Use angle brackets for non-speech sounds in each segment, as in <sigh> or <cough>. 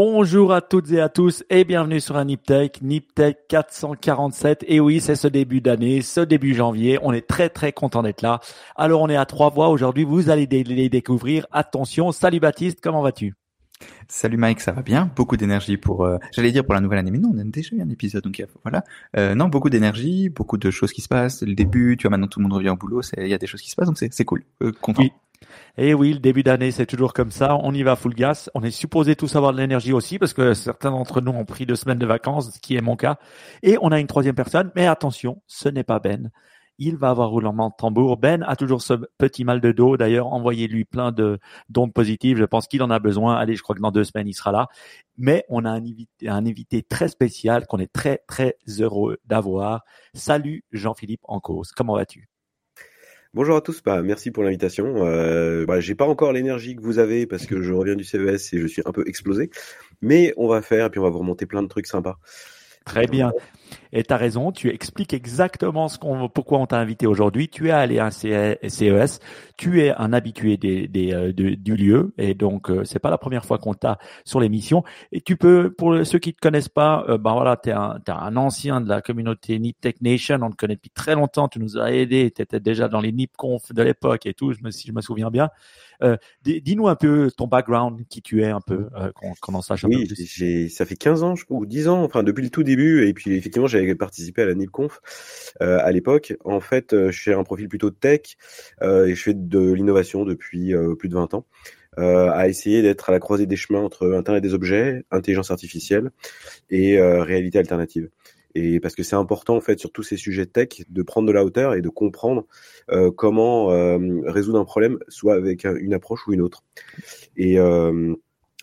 Bonjour à toutes et à tous et bienvenue sur un NipTech, NipTech 447. Et oui, c'est ce début d'année, ce début janvier. On est très très content d'être là. Alors on est à trois voix aujourd'hui. Vous allez les découvrir. Attention. Salut Baptiste, comment vas-tu? Salut Mike, ça va bien? Beaucoup d'énergie pour, euh, j'allais dire pour la nouvelle année, mais non, on a déjà eu un épisode, donc voilà. Euh, non, beaucoup d'énergie, beaucoup de choses qui se passent. Le début, tu vois, maintenant tout le monde revient au boulot, il y a des choses qui se passent, donc c'est cool. Euh, content. Et oui, le début d'année, c'est toujours comme ça. On y va full gas. On est supposé tous avoir de l'énergie aussi parce que certains d'entre nous ont pris deux semaines de vacances, ce qui est mon cas. Et on a une troisième personne. Mais attention, ce n'est pas Ben. Il va avoir roulement de tambour. Ben a toujours ce petit mal de dos. D'ailleurs, envoyez-lui plein de d'ondes positives. Je pense qu'il en a besoin. Allez, je crois que dans deux semaines, il sera là. Mais on a un invité, un invité très spécial qu'on est très, très heureux d'avoir. Salut Jean-Philippe Encause. Comment vas-tu? Bonjour à tous, bah, merci pour l'invitation. Euh, bah, j'ai pas encore l'énergie que vous avez parce que je reviens du CES et je suis un peu explosé, mais on va faire et puis on va vous remonter plein de trucs sympas. Très bien. Et tu as raison, tu expliques exactement ce qu'on, pourquoi on t'a invité aujourd'hui. Tu es allé à un CES, tu es un habitué des, des, euh, du lieu, et donc euh, c'est pas la première fois qu'on t'a sur l'émission. Et tu peux, pour ceux qui te connaissent pas, euh, ben voilà, tu es un, un ancien de la communauté NipTech Nation, on te connaît depuis très longtemps, tu nous as aidé, tu étais déjà dans les NipConf de l'époque et tout, je me, si je me souviens bien. Euh, dis-nous un peu ton background, qui tu es un peu, euh, qu'on à Oui, j'ai, ça fait 15 ans, je crois, ou 10 ans, enfin depuis le tout début, et puis effectivement j'avais participé à la NIPConf euh, à l'époque. En fait, euh, je suis un profil plutôt tech euh, et je fais de l'innovation depuis plus de 20 ans. À essayer d'être à la croisée des chemins entre Internet des objets, intelligence artificielle et réalité alternative. Et parce que c'est important en fait sur tous ces sujets tech de prendre de la hauteur et de comprendre comment résoudre un problème, soit avec une approche ou une autre. Et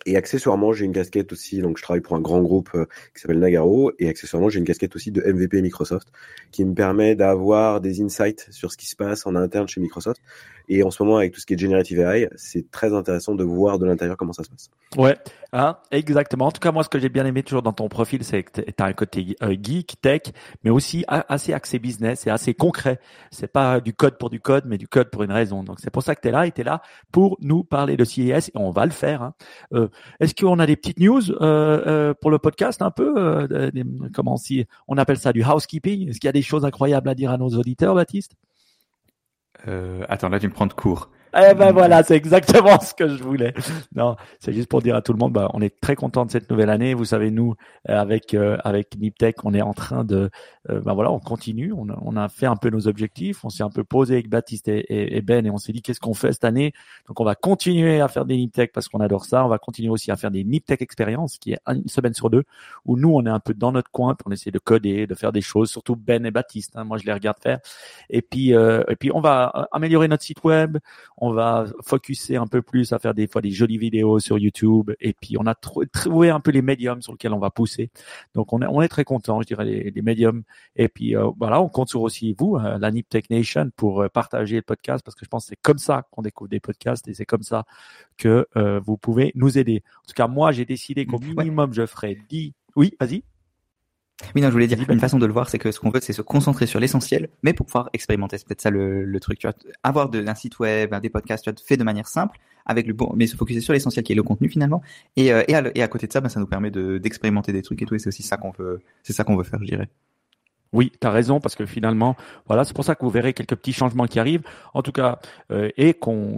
et accessoirement, j'ai une casquette aussi, donc je travaille pour un grand groupe euh, qui s'appelle Nagaro, et accessoirement, j'ai une casquette aussi de MVP Microsoft, qui me permet d'avoir des insights sur ce qui se passe en interne chez Microsoft. Et en ce moment, avec tout ce qui est Generative AI, c'est très intéressant de voir de l'intérieur comment ça se passe. Ouais, hein, exactement. En tout cas, moi, ce que j'ai bien aimé toujours dans ton profil, c'est que tu as un côté euh, geek, tech, mais aussi assez axé business et assez concret. C'est pas du code pour du code, mais du code pour une raison. Donc, c'est pour ça que tu es là et tu es là pour nous parler de CES et on va le faire. Hein. Euh, est-ce qu'on a des petites news euh, euh, pour le podcast un peu euh, Comment si on appelle ça du housekeeping? Est-ce qu'il y a des choses incroyables à dire à nos auditeurs, Baptiste? Attends, là tu me prends de court. Eh ben voilà, c'est exactement ce que je voulais. Non, c'est juste pour dire à tout le monde, bah, on est très content de cette nouvelle année. Vous savez, nous, euh, avec euh, avec Niptech, on est en train de, euh, bah voilà, on continue. On a, on a fait un peu nos objectifs. On s'est un peu posé avec Baptiste et, Ben et on s'est dit qu'est-ce qu'on fait cette année? Donc on va continuer à faire des Niptech parce qu'on adore ça. On va continuer aussi à faire des Niptech expériences, qui est une semaine sur deux, où nous on est un peu dans notre coin, on essaie de coder, de faire des choses, surtout Ben et Baptiste. Hein, moi je les regarde faire. Et puis et puis on va améliorer notre site web va focuser un peu plus à faire des fois des jolies vidéos sur YouTube et puis on a trouvé un peu les médiums sur lesquels on va pousser. Donc on est, on est très content, je dirais les, les médiums. Et puis euh, voilà, on compte sur aussi vous, euh, la Nip Tech Nation, pour euh, partager le podcast parce que je pense que c'est comme ça qu'on découvre des podcasts et c'est comme ça que vous pouvez nous aider. En tout cas, moi j'ai décidé qu'au minimum je ferai 10. Oui, vas-y. Oui, non, je voulais dire, une façon de le voir, c'est que ce qu'on veut, c'est se concentrer sur l'essentiel, mais pour pouvoir expérimenter. C'est peut-être ça le, le, truc. Tu vois, avoir de, un site web, des podcasts, tu vois, fait de manière simple, avec le bon, mais se focuser sur l'essentiel qui est le contenu finalement. Et, euh, et, à, et, à, côté de ça, ben, ça nous permet d'expérimenter des trucs et tout. Et c'est aussi ça qu'on veut, c'est ça qu'on veut faire, je dirais. Oui, tu as raison, parce que finalement, voilà, c'est pour ça que vous verrez quelques petits changements qui arrivent. En tout cas, euh, et qu'on,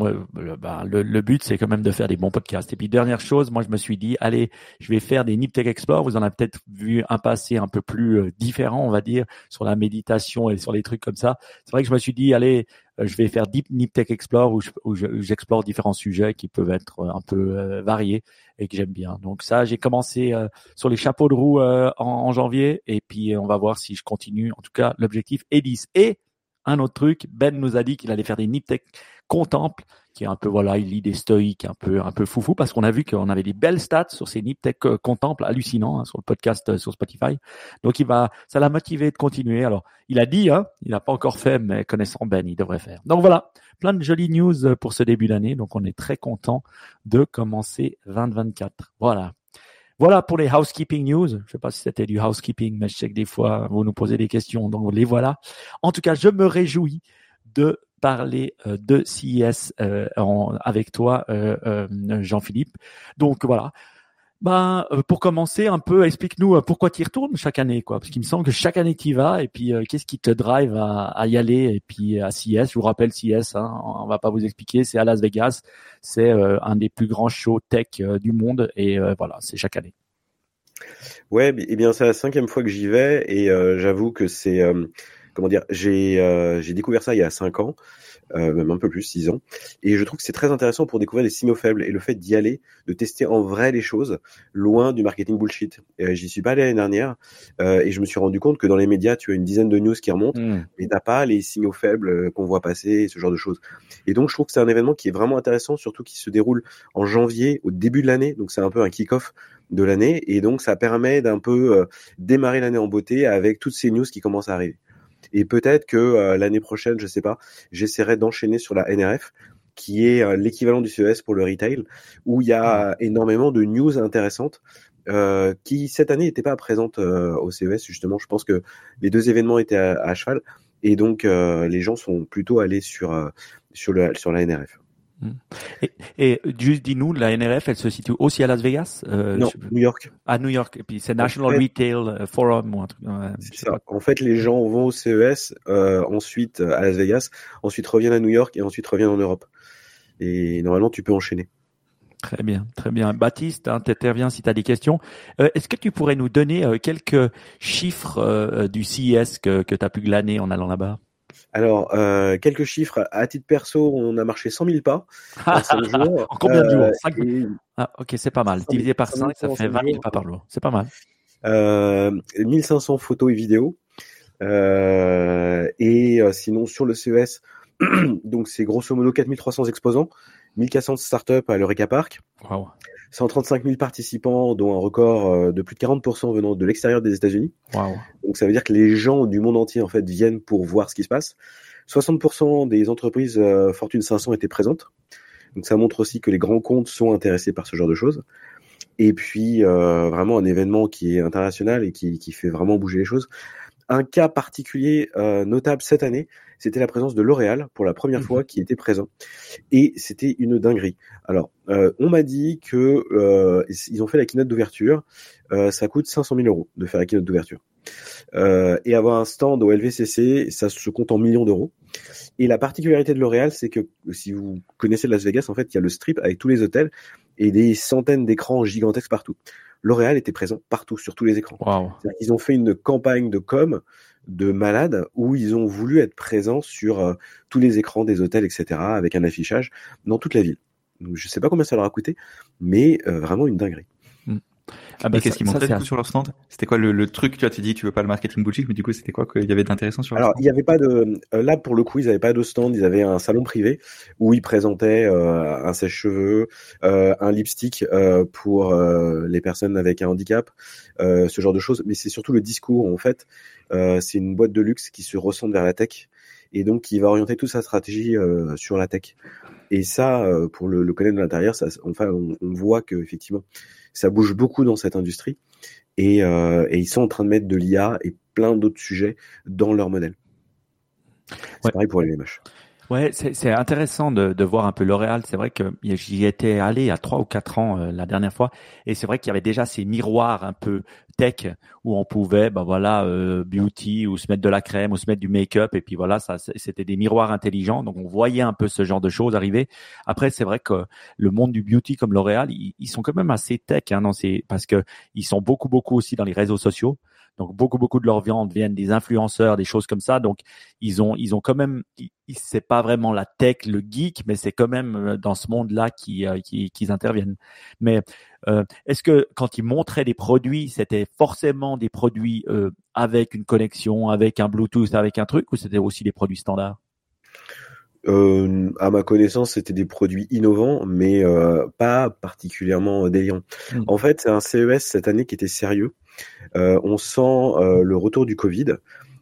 bah, le, but, c'est quand même de faire des bons podcasts. Et puis dernière chose, moi, je me suis dit, allez, je vais faire des Niptech Explore. Vous en avez peut-être vu un passé un peu plus euh, différent, on va dire, sur la méditation et sur les trucs comme ça. C'est vrai que je me suis dit, allez, je vais faire Deep Nip Tech Explore où, j'explore différents sujets qui peuvent être euh, un peu euh, variés et que j'aime bien. Donc ça, j'ai commencé sur les chapeaux de roue en, janvier et puis on va voir si je continue. En tout cas, l'objectif est 10. Et un autre truc, Ben nous a dit qu'il allait faire des Nip Tech Contemple qui est un peu voilà, il lit des stoïques un peu un peu foufou parce qu'on a vu qu'on avait des belles stats sur ces Niptech euh, Contemple hallucinants hein, sur le podcast euh, sur Spotify. Donc il va, ça l'a motivé de continuer. Alors il a dit, hein, il n'a pas encore fait, mais connaissant Ben, il devrait faire. Donc voilà, plein de jolies news euh, pour ce début d'année. Donc on est très content de commencer 2024. Voilà. Voilà pour les housekeeping news. Je sais pas si c'était du housekeeping, mais je sais que des fois vous nous posez des questions, donc les voilà. En tout cas, je me réjouis de parler euh, de CIS euh, avec toi, euh, Jean-Philippe. Donc voilà. Ben, euh, pour commencer un peu, explique-nous euh, pourquoi tu y retournes chaque année, quoi. Parce qu'il me semble que chaque année tu y vas, et puis euh, qu'est-ce qui te drive à, y aller, et puis à CES. Je vous rappelle CES, hein, on va pas vous expliquer, c'est à Las Vegas, c'est un des plus grands shows tech du monde, et voilà, c'est chaque année. Ouais, eh bien c'est la cinquième fois que j'y vais, et j'avoue que c'est comment dire, j'ai j'ai découvert ça il y a cinq ans euh, même un peu plus, 6 ans. Et je trouve que c'est très intéressant pour découvrir les signaux faibles et le fait d'y aller, de tester en vrai les choses, loin du marketing bullshit. Euh, J'y suis pas allé l'année dernière euh, et je me suis rendu compte que dans les médias, tu as une dizaine de news qui remontent, mmh. mais t'as pas les signaux faibles euh, qu'on voit passer, ce genre de choses. Et donc je trouve que c'est un événement qui est vraiment intéressant, surtout qui se déroule en janvier, au début de l'année. Donc c'est un peu un kick-off de l'année et donc ça permet d'un peu euh, démarrer l'année en beauté avec toutes ces news qui commencent à arriver. Et peut-être que euh, l'année prochaine, je sais pas, j'essaierai d'enchaîner sur la NRF qui est euh, l'équivalent du CES pour le retail, où il y a énormément de news intéressantes euh, qui cette année n'étaient pas présentes euh, au CES justement. Je pense que les deux événements étaient à, cheval et donc les gens sont plutôt allés sur sur le sur la NRF. Hmm. Et, et, juste dis-nous, la NRF, elle se situe aussi à Las Vegas euh, Non, New York. À New York. Et puis c'est National Retail euh, Forum ou un truc. c'est ça. En fait, les gens vont au CES, euh, ensuite à Las Vegas, ensuite reviennent à New York et ensuite reviennent en Europe. Et normalement, tu peux enchaîner. Très bien, très bien. Baptiste, hein, tu interviens si tu as des questions. Euh, Est-ce que tu pourrais nous donner euh, quelques chiffres euh, du CES que, que tu as pu glaner en allant là-bas? Alors, euh, quelques chiffres. À titre perso, on a marché 100 000 pas en <laughs> 5 jours. en combien de jours? Euh, ah, Ok, c'est pas mal. Divisé par 5, ça fait 20 000 pas par jour. C'est pas mal. Euh, 1500 photos et vidéos. Euh, et euh, sinon, sur le CES, <clears throat> donc c'est grosso modo 4300 exposants, 1400 startups à l'Eureka Park. Wow. 135 000 participants, dont un record euh, de plus de 40% venant de l'extérieur des États-Unis. Donc ça veut dire que les gens du monde entier en fait viennent pour voir ce qui se passe. 60% des entreprises euh, Fortune 500 étaient présentes. Donc ça montre aussi que les grands comptes sont intéressés par ce genre de choses. Et puis euh, vraiment un événement qui est international et qui, qui fait vraiment bouger les choses. Un cas particulier euh, notable cette année, c'était la présence de L'Oréal pour la première fois mhm. qui était présent. Et c'était une dinguerie. Alors, euh, on m'a dit que euh, ils ont fait la keynote d'ouverture. Euh, ça coûte 500 000 euros de faire la keynote d'ouverture. Euh, et avoir un stand au LVCC, ça se compte en millions d'euros. Et la particularité de L'Oréal, c'est que si vous connaissez Las Vegas, en fait, il y a le strip avec tous les hôtels et des centaines d'écrans gigantesques partout. L'Oréal était présent partout, sur tous les écrans. Ils ont fait une campagne de com de malades où ils ont voulu être présents sur euh, tous les écrans des hôtels, etc., avec un affichage dans toute la ville. Donc, je sais pas combien ça leur a coûté, mais euh, vraiment une dinguerie. Ah bah, qu'est-ce qu'ils montraient du coup sur leur stand? C'était quoi le, le, truc Tu as dit tu veux pas le marketing bullshit, mais du coup c'était quoi qu'il y avait d'intéressant sur Alors il y avait pas de euh, là pour le coup ils avaient pas de stand, ils avaient un salon privé où ils présentaient euh, un sèche-cheveux, euh, un lipstick euh, pour les personnes avec un handicap, ce genre de choses. Mais c'est surtout le discours en fait. c'est une boîte de luxe qui se ressent vers la tech et donc qui va orienter toute sa stratégie sur la tech. Et ça, pour le, le connaître de l'intérieur, ça, enfin, on, on voit que effectivement, ça bouge beaucoup dans cette industrie et, euh, et ils sont en train de mettre de l'IA et plein d'autres sujets dans leur modèle. C'est pareil pour les LMH. Ouais, c'est intéressant de, de, voir un peu L'Oréal. C'est vrai que j'y étais allé a trois ou quatre ans euh, la dernière fois, et c'est vrai qu'il y avait déjà ces miroirs un peu tech où on pouvait, ben voilà, euh, beauty ou se mettre de la crème ou se mettre du make-up, et puis voilà, ça, c'était des miroirs intelligents. Donc on voyait un peu ce genre de choses arriver. Après, c'est vrai que le monde du beauty comme L'Oréal, ils, sont quand même assez tech, hein, non, parce que ils sont beaucoup beaucoup aussi dans les réseaux sociaux. Donc beaucoup beaucoup de leur viande viennent des influenceurs, des choses comme ça. Donc ils ont ils ont quand même c'est pas vraiment la tech, le geek, mais c'est quand même euh, dans ce monde-là qui euh, qui qu'ils interviennent. Mais euh, est-ce que quand ils montraient des produits, c'était forcément des produits avec une connexion, avec un Bluetooth, avec un truc, ou c'était aussi des produits standards? Euh, à ma connaissance, c'était des produits innovants, mais euh, pas particulièrement délirants. Mmh. En fait, c'est un CES cette année qui était sérieux. Euh, on sent euh, le retour du Covid.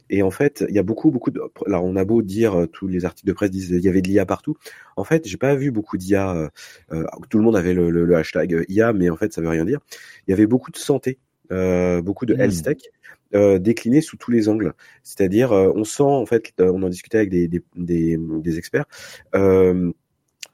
Et en fait, il y a beaucoup, beaucoup de. Alors, on a beau dire, euh, tous les articles de presse disent il y avait de l'IA partout. En fait, j'ai pas vu beaucoup d'IA. tout le monde avait le, le, hashtag IA, mais en fait, ça veut rien dire. Il y avait beaucoup de santé, beaucoup de health mmh. tech, euh, décliné sous tous les angles. C'est-à-dire, on sent en fait, on en discutait avec des, des, des, des experts, euh,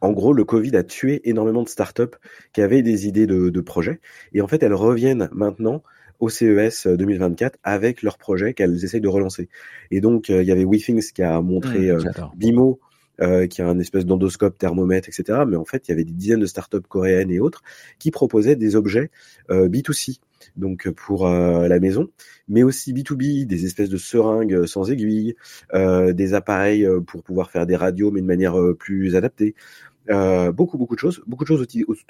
en gros, le Covid a tué énormément de startups qui avaient des idées de, de projets. Et en fait, elles reviennent maintenant au CES 2024 avec leurs projets qu'elles essayent de relancer. Et donc, il y avait WeThings qui a montré mmh, Bimo, euh, qui a un espèce d'endoscope, thermomètre, etc. Mais en fait, il y avait des dizaines de startups coréennes et autres qui proposaient des objets euh, B2C, donc pour euh, la maison, mais aussi B2B, des espèces de seringues sans aiguille, euh, des appareils euh, pour pouvoir faire des radios, mais de manière plus adaptée. beaucoup, beaucoup de choses, beaucoup de choses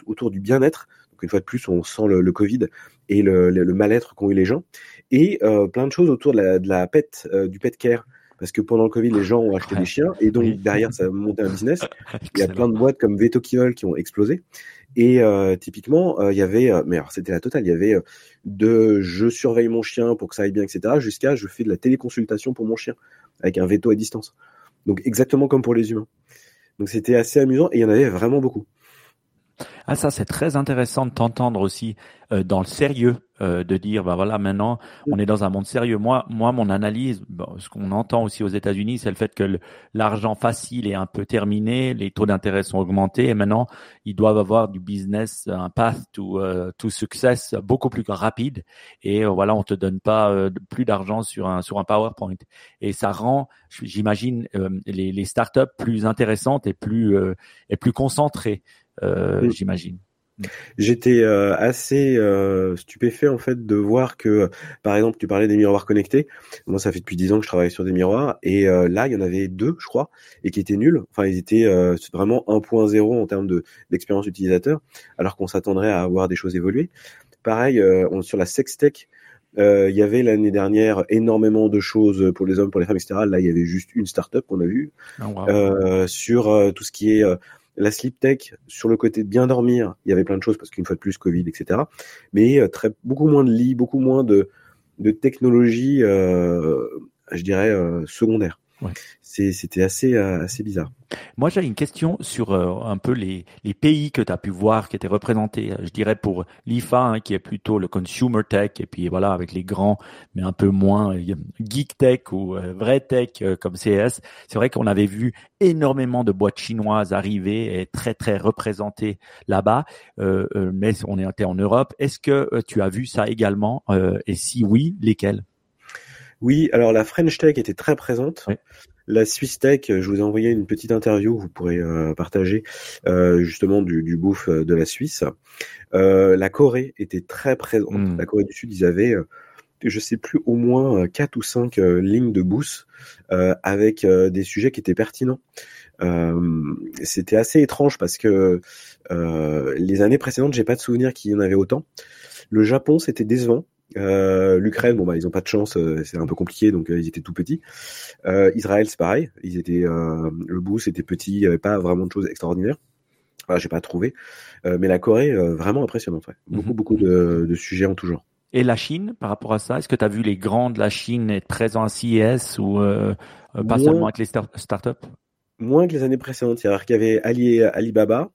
autour du bien-être. Donc une fois de plus, on sent le, Covid et le, mal-être qu'ont eu les gens, et plein de choses autour de la pet, du pet care parce que pendant le Covid, les gens ont acheté des chiens et donc derrière, ça a monté un business. <laughs> Il y a plein de boîtes comme Veto qui ont explosé. Et euh, typiquement, euh, il y avait, euh, mais alors c'était la totale, il y avait de je surveille mon chien pour que ça aille bien, etc., jusqu'à je fais de la téléconsultation pour mon chien avec un veto à distance. Donc exactement comme pour les humains. Donc c'était assez amusant et il y en avait vraiment beaucoup. Ah ça c'est très intéressant de t'entendre aussi euh, dans le sérieux euh, de dire bah voilà maintenant on est dans un monde sérieux. Moi moi mon analyse ce qu'on entend aussi aux États-Unis c'est le fait que l'argent facile est un peu terminé, les taux d'intérêt sont augmentés et maintenant ils doivent avoir du business un path to euh, to success beaucoup plus rapide. Et voilà on te donne pas plus d'argent sur un sur un PowerPoint. Et ça rend j'imagine les les startups plus intéressantes et plus et plus concentrées euh, j'imagine. J'étais euh, assez euh, stupéfait en fait de voir que, par exemple, tu parlais des miroirs connectés. Moi, ça fait depuis dix ans que je travaille sur des miroirs et là, il y en avait deux, je crois, et qui étaient nuls. Enfin, ils étaient vraiment 1.0 en termes de d'expérience utilisateur, alors qu'on s'attendrait à avoir des choses évoluées. Pareil, on, sur la sextech, il y avait l'année dernière énormément de choses pour les hommes, pour les femmes, etc. Là, il y avait juste une startup qu'on a vue oh, sur tout ce qui est la sleep tech, sur le côté de bien dormir, il y avait plein de choses parce qu'une fois de plus, Covid, etc. Mais euh, très, beaucoup moins de lits, beaucoup moins de, de technologie, euh, je dirais, euh, secondaire. Ouais. C'était assez, euh, assez bizarre. Moi, j'avais une question sur euh, un peu les, les pays que tu as pu voir qui étaient représentés. Je dirais pour l'IFA, hein, qui est plutôt le consumer tech, et puis voilà, avec les grands, mais un peu moins euh, geek tech ou vrai tech comme CS. C'est vrai qu'on avait vu énormément de boîtes chinoises arriver et très, très représentées là-bas. mais on était en Europe. Est-ce que tu as vu ça également? Et si oui, lesquels oui, alors la French Tech était très présente. La Swiss Tech, je vous ai envoyé une petite interview, vous pourrez euh, partager euh, justement du, du bouffe euh, de la Suisse. la Corée était très présente. Hmm. La Corée du Sud, ils avaient, je sais plus, au moins quatre ou cinq lignes de boost avec des sujets qui étaient pertinents. C'était assez étrange parce que les années précédentes, j'ai pas de souvenir qu'il y en avait autant. Le Japon, c'était décevant. Euh, L'Ukraine, bon bah ils ont pas de chance, euh, c'est un peu compliqué, donc euh, ils étaient tout petits. Israël, c'est pareil, ils étaient le bout, c'était petit, il y avait pas vraiment de choses extraordinaires. Enfin, j'ai pas trouvé, mais la Corée, vraiment impressionnante. Ouais. Beaucoup mhm. beaucoup de, de, sujets en tout genre. Et la Chine, par rapport à ça, est-ce que tu as vu les grands de la Chine être présents à CES ou pas seulement avec les startups Moins que les années précédentes. Qu'il y avait Ali, Alibaba,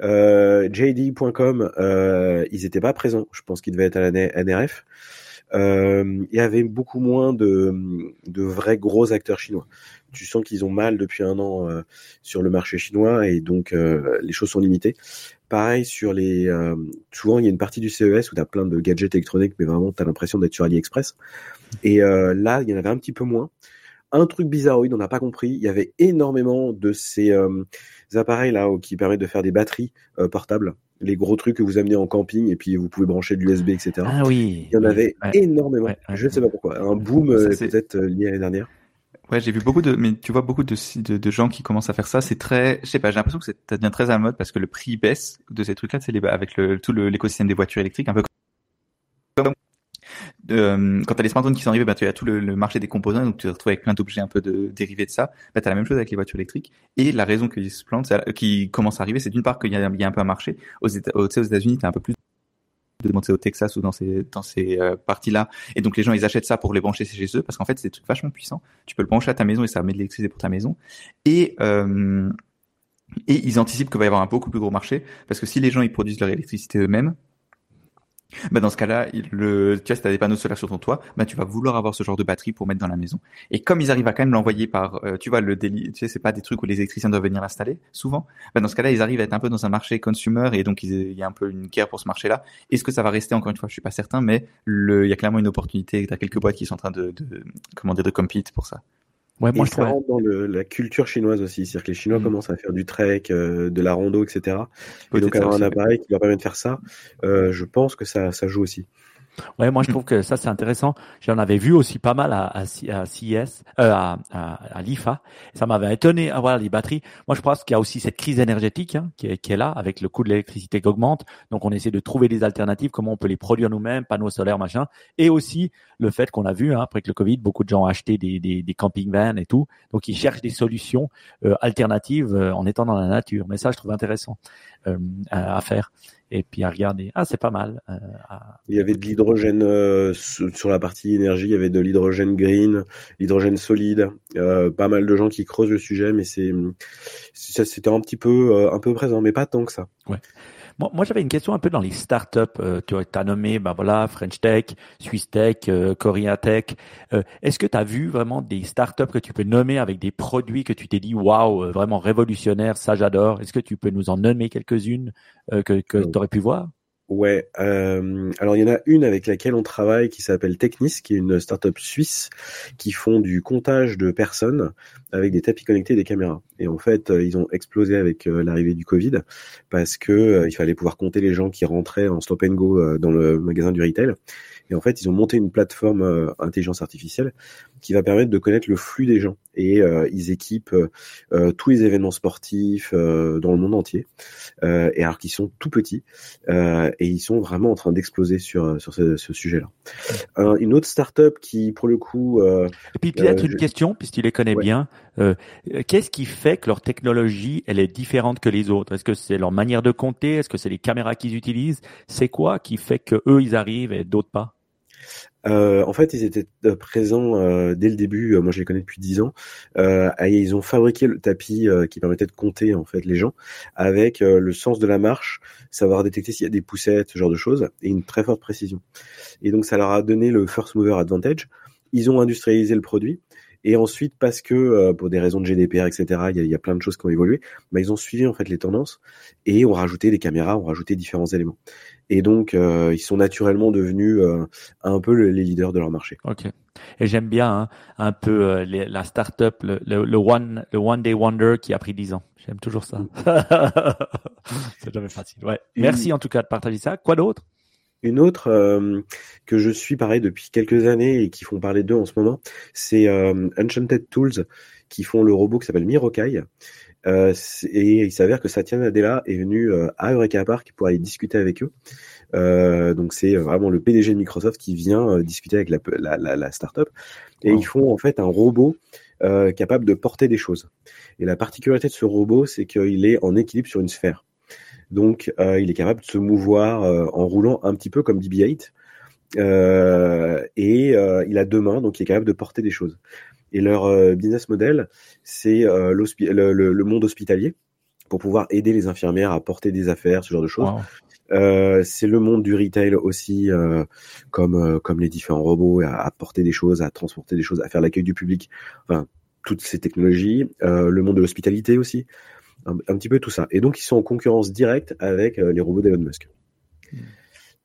JD.com, euh, ils n'étaient pas présents. Je pense qu'ils devaient être à la NRF. Euh, il y avait beaucoup moins de, de vrais gros acteurs chinois. Tu sens qu'ils ont mal depuis un an euh, sur le marché chinois et donc euh, les choses sont limitées. Pareil sur les. Euh, souvent, il y a une partie du CES où tu as plein de gadgets électroniques, mais vraiment, tu as l'impression d'être sur AliExpress. Et là, il y en avait un petit peu moins un truc bizarroïde, on n'a pas compris. Il y avait énormément de ces, euh, appareils là qui permettent de faire des batteries euh, portables, les gros trucs que vous amenez en camping et puis vous pouvez brancher de l'USB, etc. Ah oui. Il y en avait énormément. Je ne sais pas pourquoi. Un boom euh, peut-être lié à l'année dernière. Ouais, j'ai vu beaucoup de, mais tu vois beaucoup de, de, de, gens qui commencent à faire ça. C'est très, je sais pas, j'ai l'impression que ça devient très à la mode parce que le prix baisse de ces trucs-là. C'est avec le, tout l'écosystème des voitures électriques, un peu euh, quand tu as les smartphones qui sont arrivés, bah, tu as tout le, marché des composants, donc tu te retrouves avec plein d'objets un peu de, dérivés de ça. Bah, tu as la même chose avec les voitures électriques. Et la raison qu'ils se plantent, qui commence à arriver, c'est d'une part qu'il y, y, a un peu un marché. Aux États-Unis, tu as un peu plus de demander au Texas ou dans ces dans ces euh, parties-là. Et donc les gens ils achètent ça pour les brancher chez eux parce qu'en fait c'est des trucs vachement puissants. Tu peux le brancher à ta maison et ça met de l'électricité pour ta maison. Et euh, et ils anticipent qu'il va y avoir un beaucoup plus gros marché parce que si les gens ils produisent leur électricité eux-mêmes, Bah dans ce cas-là, le, tu vois, si t'as des panneaux solaires sur ton toit, bah tu vas vouloir avoir ce genre de batterie pour mettre dans la maison. Et comme ils arrivent à quand même l'envoyer par, euh, tu vois, le délit, tu sais, c'est pas des trucs où les électriciens doivent venir l'installer, souvent. Bah dans ce cas-là, ils arrivent à être un peu dans un marché consumer et donc il y a un peu une guerre pour ce marché-là. Est-ce que ça va rester encore une fois, je suis pas certain, mais le, il y a clairement une opportunité. T'as quelques boîtes qui sont en train de, de comment dire, de compete pour ça. Ouais, moi, et je ça rentre dans le, la culture chinoise aussi, c'est-à-dire que les Chinois mmh. commencent à faire du trek, euh, de la rando, etc. Et donc avoir un appareil qui leur permet de faire ça, euh, je pense que ça, ça joue aussi. Ouais, moi je trouve que ça c'est intéressant. J'en avais vu aussi pas mal à, à, à CIS, euh, à, à, l'IFA. Ça m'avait étonné à voir les batteries. Moi je pense qu'il y a aussi cette crise énergétique hein, qui, est, qui, est, là avec le coût de l'électricité qui augmente. Donc on essaie de trouver des alternatives, comment on peut les produire nous-mêmes, panneaux solaires, machin. Et aussi le fait qu'on a vu hein, après que le Covid, beaucoup de gens ont acheté des, des, des camping vans et tout. Donc ils cherchent des solutions euh, alternatives euh, en étant dans la nature. Mais ça je trouve intéressant euh, à faire et puis à regarder. Ah, c'est pas mal. Euh, il y avait de l'hydrogène euh, sur la partie énergie, il y avait de l'hydrogène green, l'hydrogène solide. Euh, pas mal de gens qui creusent le sujet, mais c'est c'était un petit peu un peu présent, mais pas tant que ça. Ouais. Moi, moi j'avais une question un peu dans les startups. Euh, tu as nommé, bah voilà, French Tech, Swiss Tech, euh, Korea Tech. Euh, est-ce que tu as vu vraiment des startups que tu peux nommer avec des produits que tu t'es dit, waouh, vraiment révolutionnaire, ça j'adore. Est-ce que tu peux nous en nommer quelques-unes que, que tu aurais pu voir? Ouais, euh, alors il y en a une avec laquelle on travaille qui s'appelle Technis, qui est une startup suisse qui font du comptage de personnes avec des tapis connectés et des caméras. Et en fait, euh, ils ont explosé avec euh, l'arrivée du Covid parce que il fallait pouvoir compter les gens qui rentraient en stop and go dans le magasin du retail. Et en fait, ils ont monté une plateforme euh, intelligence artificielle qui va permettre de connaître le flux des gens. Et euh, ils équipent euh, tous les événements sportifs dans le monde entier. et alors qu'ils sont tout petits et ils sont vraiment en train d'exploser sur sur ce, ce sujet-là. une autre startup qui, pour le coup. et puis peut-être une question, puisqu'il les connaît bien. Qu'est-ce qui fait que leur technologie elle est différente que les autres? Est-ce que c'est leur manière de compter? Est-ce que c'est les caméras qu'ils utilisent? C'est quoi qui fait que eux ils arrivent et d'autres pas? Euh, en fait, ils étaient euh, présents euh, dès le début. moi, je les connais depuis dix ans. et ils ont fabriqué le tapis qui permettait de compter en fait les gens avec le sens de la marche, savoir détecter s'il y a des poussettes, ce genre de choses, et une très forte précision. Et donc, ça leur a donné le first mover advantage. Ils ont industrialisé le produit. Et ensuite, parce que pour des raisons de GDPR, etc., il y, a, il y a plein de choses qui ont évolué, bah, ils ont suivi en fait les tendances et ont rajouté des caméras, ont rajouté différents éléments et donc euh, ils sont naturellement devenus euh, un peu les leaders de leur marché. Ok. Et j'aime bien hein, un peu euh, les, la startup, le, le, one, le one day wonder qui a pris 10 ans. J'aime toujours ça. Mm. <laughs> C'est jamais facile. Ouais. Merci en tout cas de partager ça. Quoi d'autre? Une autre euh, que je suis pareil depuis quelques années et qui font parler d'eux en ce moment, c'est euh, Enchanted Tools qui font le robot qui s'appelle Mirokai. Euh, et il s'avère que Satya Nadella est venu euh, à Eureka Park pour aller discuter avec eux. Euh, donc c'est vraiment le PDG de Microsoft qui vient discuter avec la, la, la, la startup. Et ils font en fait un robot capable de porter des choses. Et la particularité de ce robot, c'est qu'il est en équilibre sur une sphère. Donc il est capable de se mouvoir en roulant un petit peu comme BB-8. et il a deux mains, donc il est capable de porter des choses. Et leur euh, business model, c'est euh, le, le, monde hospitalier pour pouvoir aider les infirmières à porter des affaires, ce genre de choses. Euh, c'est le monde du retail aussi, euh, comme euh, comme les différents robots, à, à, porter des choses, à transporter des choses, à faire l'accueil du public. Enfin, toutes ces technologies. le monde de l'hospitalité aussi, un, petit peu tout ça. Et donc ils sont en concurrence directe avec les robots d'Elon Musk. Hmm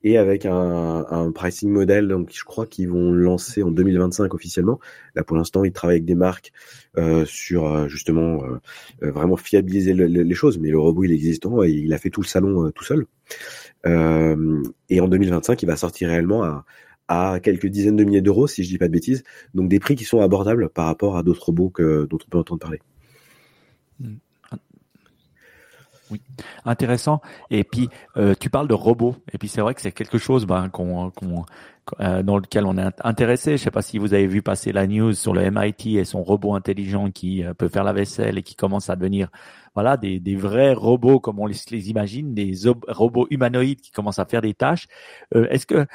et avec un, un, pricing model. Donc, je crois qu'ils vont lancer en 2025 officiellement. Là, pour l'instant, ils travaillent avec des marques euh, sur euh, justement euh, vraiment fiabiliser les choses. Mais le robot, il est existant et il a fait tout le salon tout seul. et en 2025, il va sortir réellement à, à quelques dizaines de milliers d'euros, si je dis pas de bêtises. Donc, des prix qui sont abordables par rapport à d'autres robots que, dont on peut entendre parler. Hmm. Oui, intéressant. Et puis, euh, tu parles de robots. Et puis, c'est vrai que c'est quelque chose ben, qu'on, euh, dans lequel on est intéressé. Je sais pas si vous avez vu passer la news sur le MIT et son robot intelligent qui euh, peut faire la vaisselle et qui commence à devenir, voilà, des, des vrais robots comme on les, imagine, des robots humanoïdes qui commencent à faire des tâches. est-ce que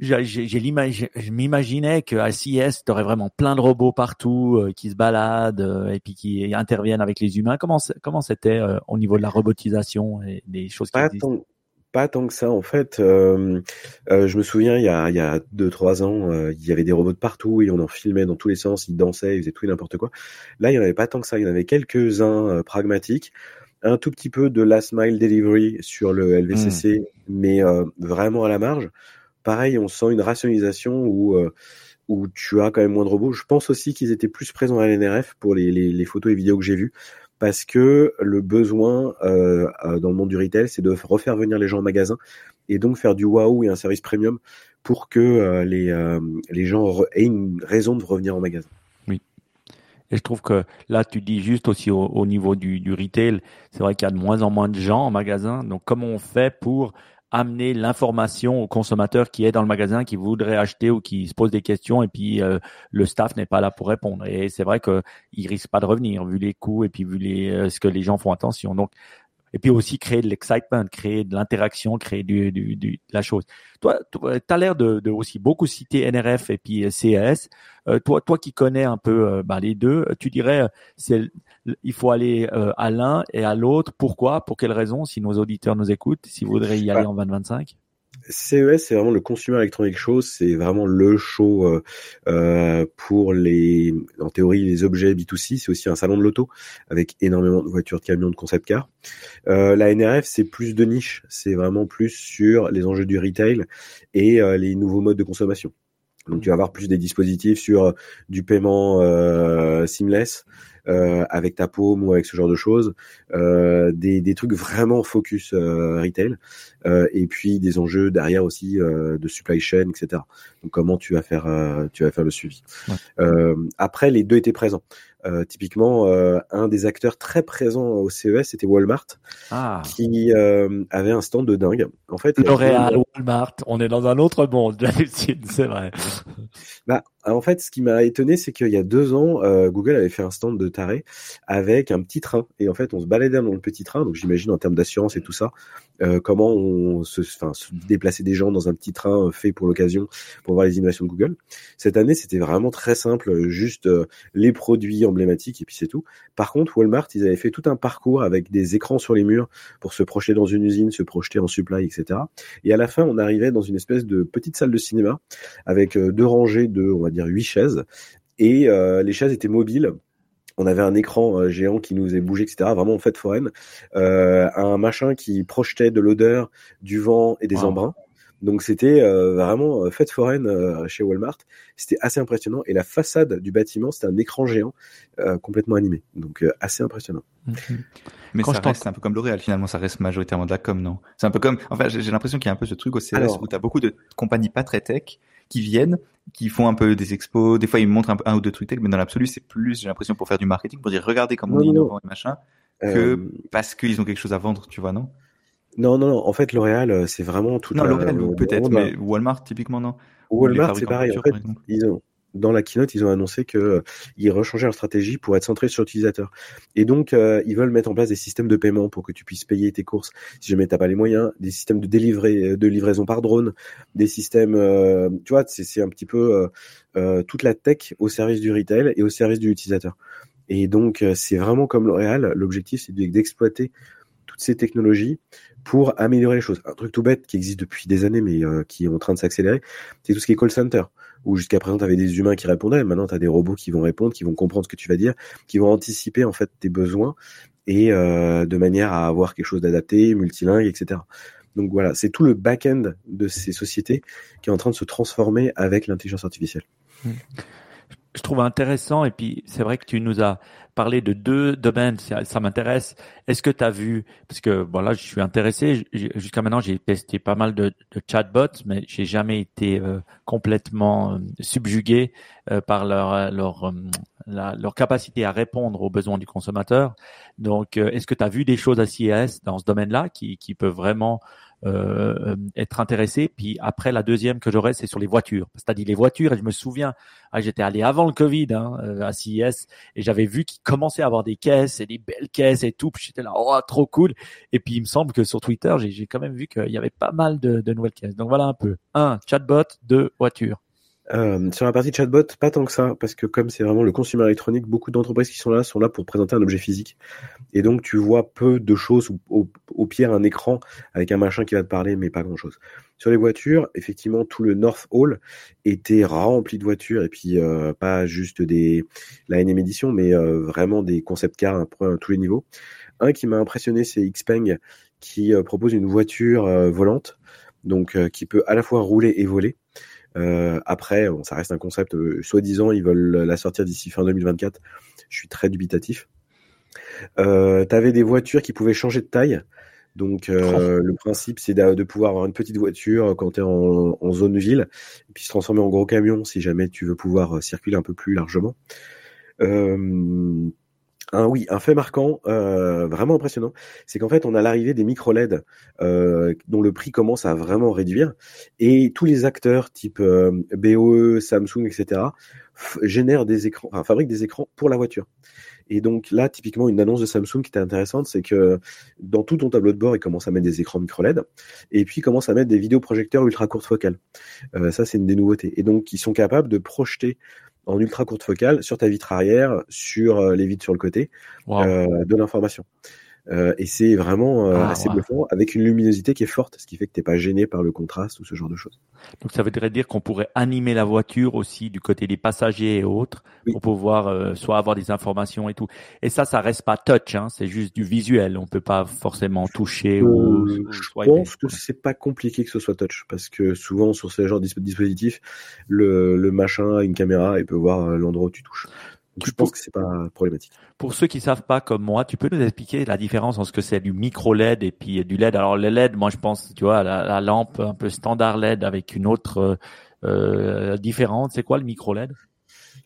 je m'imaginais qu'à CIS, tu aurais vraiment plein de robots partout euh, qui se baladent euh, et puis qui interviennent avec les humains. Comment comment c'était euh, au niveau de la robotisation et des choses qui pas existent? tant, pas tant que ça en fait. Je me souviens il y a il y a deux trois ans, il y avait des robots de partout et on en filmait dans tous les sens, ils dansaient, ils faisaient tout et n'importe quoi. Là, il y en avait pas tant que ça, il y en avait quelques-uns pragmatiques, un tout petit peu de last mile delivery sur le LVCC, hmm. mais vraiment à la marge. Pareil, on sent une rationalisation où où tu as quand même moins de robots. Je pense aussi qu'ils étaient plus présents à l'NRF pour les, photos et vidéos que j'ai vues parce que le besoin euh, euh, dans le monde du retail, c'est de refaire venir les gens au magasin et donc faire du waouh et un service premium pour que euh, les, gens aient une raison de revenir au magasin. Oui. Et je trouve que là, tu dis juste aussi au, niveau du, du retail, c'est vrai qu'il y a de moins en moins de gens en magasin. Donc, comment on fait pour amener l'information au consommateur qui est dans le magasin, qui voudrait acheter ou qui se pose des questions et puis euh, le staff n'est pas là pour répondre. Et c'est vrai qu'il risque pas de revenir vu les coûts et puis vu les, euh, ce que les gens font attention. Donc et puis aussi créer de l'excitement, créer de l'interaction, créer du, du, du, de la chose. Toi, tu as l'air de, de, aussi beaucoup citer NRF et puis euh, CAS. Euh, toi, toi qui connais un peu euh, bah, les deux, tu dirais c'est il faut aller à l'un et à l'autre. Pourquoi? Pour quelles raisons Si nos auditeurs nous écoutent, s'ils voudraient y aller en 2025 CES, c'est vraiment le Consumer Electronic Show, c'est vraiment le show euh, euh, pour les, en théorie, les objets B2C. C'est aussi un salon de l'auto avec énormément de voitures, de camions, de concept cars. Euh, la NRF, c'est plus de niche, c'est vraiment plus sur les enjeux du retail et euh, les nouveaux modes de consommation. Donc, tu vas avoir plus des dispositifs sur du paiement euh, seamless, euh, avec ta paume ou avec ce genre de choses, euh, des, des trucs vraiment focus euh, retail, et puis des enjeux derrière aussi de supply chain, etc. Donc comment tu vas faire, tu vas faire le suivi. après, les deux étaient présents. Euh, typiquement, euh, un des acteurs très présents au CES, c'était Walmart, ah. qui euh, avait un stand de dingue. En fait, L'Oréal, Walmart, on est dans un autre monde, <laughs> c'est vrai. Bah, en fait, ce qui m'a étonné, c'est qu'il y a deux ans, Google avait fait un stand de taré avec un petit train. Et en fait, on se baladait dans le petit train, donc j'imagine en termes d'assurance et tout ça, comment on se, se déplacer des gens dans un petit train fait pour l'occasion pour voir les innovations de Google. Cette année, c'était vraiment très simple, juste les produits emblématique et puis c'est tout. Par contre, Walmart, ils avaient fait tout un parcours avec des écrans sur les murs pour se projeter dans une usine, se projeter en supply, etc. Et à la fin, on arrivait dans une espèce de petite salle de cinéma avec euh, deux de, on va dire, huit chaises. Et euh, les chaises étaient mobiles on avait un écran euh, géant qui nous faisait bouger, etc. Vraiment en fait foraine. un machin qui projetait de l'odeur, du vent et des embruns. Donc c'était euh, vraiment euh, fête foraine euh, chez Walmart. C'était assez impressionnant et la façade du bâtiment c'était un écran géant complètement animé. Donc assez impressionnant. Mais Quand ça reste un peu comme L'Oréal finalement, ça reste majoritairement de la com, non? C'est un peu comme, enfin j'ai l'impression qu'il y a un peu ce truc au CES où tu as beaucoup de compagnies pas très tech qui viennent, qui font un peu des expos. Des fois ils montrent un, un ou deux trucs tech, mais dans l'absolu c'est plus j'ai l'impression pour faire du marketing, pour dire regardez comment on innove et machin, que parce qu'ils ont quelque chose à vendre, tu vois, non? Non, non, non. En fait, L'Oréal, euh, c'est vraiment tout. Non, L'Oréal, peut-être, mais Walmart, typiquement, non? Walmart, c'est pareil. En fait, ils ont, dans la keynote, ils ont annoncé que euh, ils rechangeaient leur stratégie pour être centrés sur l'utilisateur. Et donc, euh, ils veulent mettre en place des systèmes de paiement pour que tu puisses payer tes courses si jamais t'as pas les moyens, des systèmes de de livraison par drone, des systèmes, tu vois, c'est un petit peu toute la tech au service du retail et au service de l'utilisateur. Et donc, c'est vraiment comme L'Oréal. L'objectif, c'est d'exploiter toutes ces technologies pour améliorer les choses. Un truc tout bête qui existe depuis des années mais euh, qui est en train de s'accélérer, c'est tout ce qui est call center où jusqu'à présent tu avais des humains qui répondaient, maintenant tu as des robots qui vont répondre, qui vont comprendre ce que tu vas dire, qui vont anticiper en fait tes besoins et euh, de manière à avoir quelque chose d'adapté, multilingue, etc. Donc voilà, c'est tout le back-end de ces sociétés qui est en train de se transformer avec l'intelligence artificielle. Mmh je trouve intéressant et puis c'est vrai que tu nous as parlé de deux domaines, ça, m'intéresse. Est-ce que tu as vu, parce que voilà, je suis intéressé, jusqu'à maintenant j'ai testé pas mal de, chatbots, mais j'ai jamais été euh, complètement euh, subjugué euh, par leur leur leur capacité à répondre aux besoins du consommateur. Donc, est-ce que tu as vu des choses à CES dans ce domaine-là qui, qui peuvent vraiment euh, être intéressé. Puis après, la deuxième que j'aurais, c'est sur les voitures. C'est-à-dire les voitures, et je me souviens, ah, j'étais allé avant le Covid hein, euh, à CES et j'avais vu qu'ils commençaient à avoir des caisses et des belles caisses et tout. Puis j'étais là, oh, trop cool. Et puis il me semble que sur Twitter, j'ai quand même vu qu'il y avait pas mal de, de nouvelles caisses. Donc voilà un peu. Un, chatbot. Deux, voiture. Euh, sur la partie chatbot, pas tant que ça, parce que comme c'est vraiment le consumer électronique, beaucoup d'entreprises qui sont là sont là pour présenter un objet physique. Et donc tu vois peu de choses, ou au, pire un écran avec un machin qui va te parler, mais pas grand-chose. Sur les voitures, effectivement, tout le North Hall était rempli de voitures, et puis euh, pas juste des la NM édition, mais euh, vraiment des concept cars à, tous les niveaux. Un qui m'a impressionné, c'est Xpeng, qui propose une voiture volante, donc qui peut à la fois rouler et voler. Euh, après, bon, ça reste un concept. Euh, soi-disant, ils veulent la sortir d'ici fin 2024. Je suis très dubitatif. Euh, T'avais des voitures qui pouvaient changer de taille. Donc euh, le principe, c'est de, pouvoir avoir une petite voiture quand tu es en, en, zone ville, et puis se transformer en gros camion si jamais tu veux pouvoir circuler un peu plus largement. Euh, un oui, un fait marquant, euh, vraiment impressionnant, c'est qu'en fait, on a l'arrivée des micro LED euh, dont le prix commence à vraiment réduire, et tous les acteurs type euh, BOE, Samsung, etc. génèrent des écrans, enfin fabriquent des écrans pour la voiture. Et donc là, typiquement, une annonce de Samsung qui était intéressante, c'est que dans tout ton tableau de bord, ils commencent à mettre des écrans micro LED, et puis ils commencent à mettre des vidéoprojecteurs ultra courte focale. Euh, ça, c'est une des nouveautés. Et donc, ils sont capables de projeter en ultra courte focale sur ta vitre arrière, sur euh, les vitres sur le côté, euh, de l'information. Euh, et c'est vraiment euh, ah, assez bluffant avec une luminosité qui est forte, ce qui fait que t'es pas gêné par le contraste ou ce genre de choses. Donc ça voudrait dire qu'on pourrait animer la voiture aussi du côté des passagers et autres pour pouvoir euh, soit avoir des informations et tout. Et ça, ça reste pas touch, hein, c'est juste du visuel. On peut pas forcément toucher ou, Je pense que c'est pas compliqué que ce soit touch parce que souvent sur ce genre de dispositif, le, le machin a une caméra et peut voir l'endroit où tu touches je pense que c'est pas problématique. Pour ceux qui savent pas comme moi, tu peux nous expliquer la différence entre ce que c'est du micro LED et puis du LED? Alors le LED, moi je pense, tu vois, la, la lampe un peu standard LED avec une autre euh, différente. C'est quoi le micro LED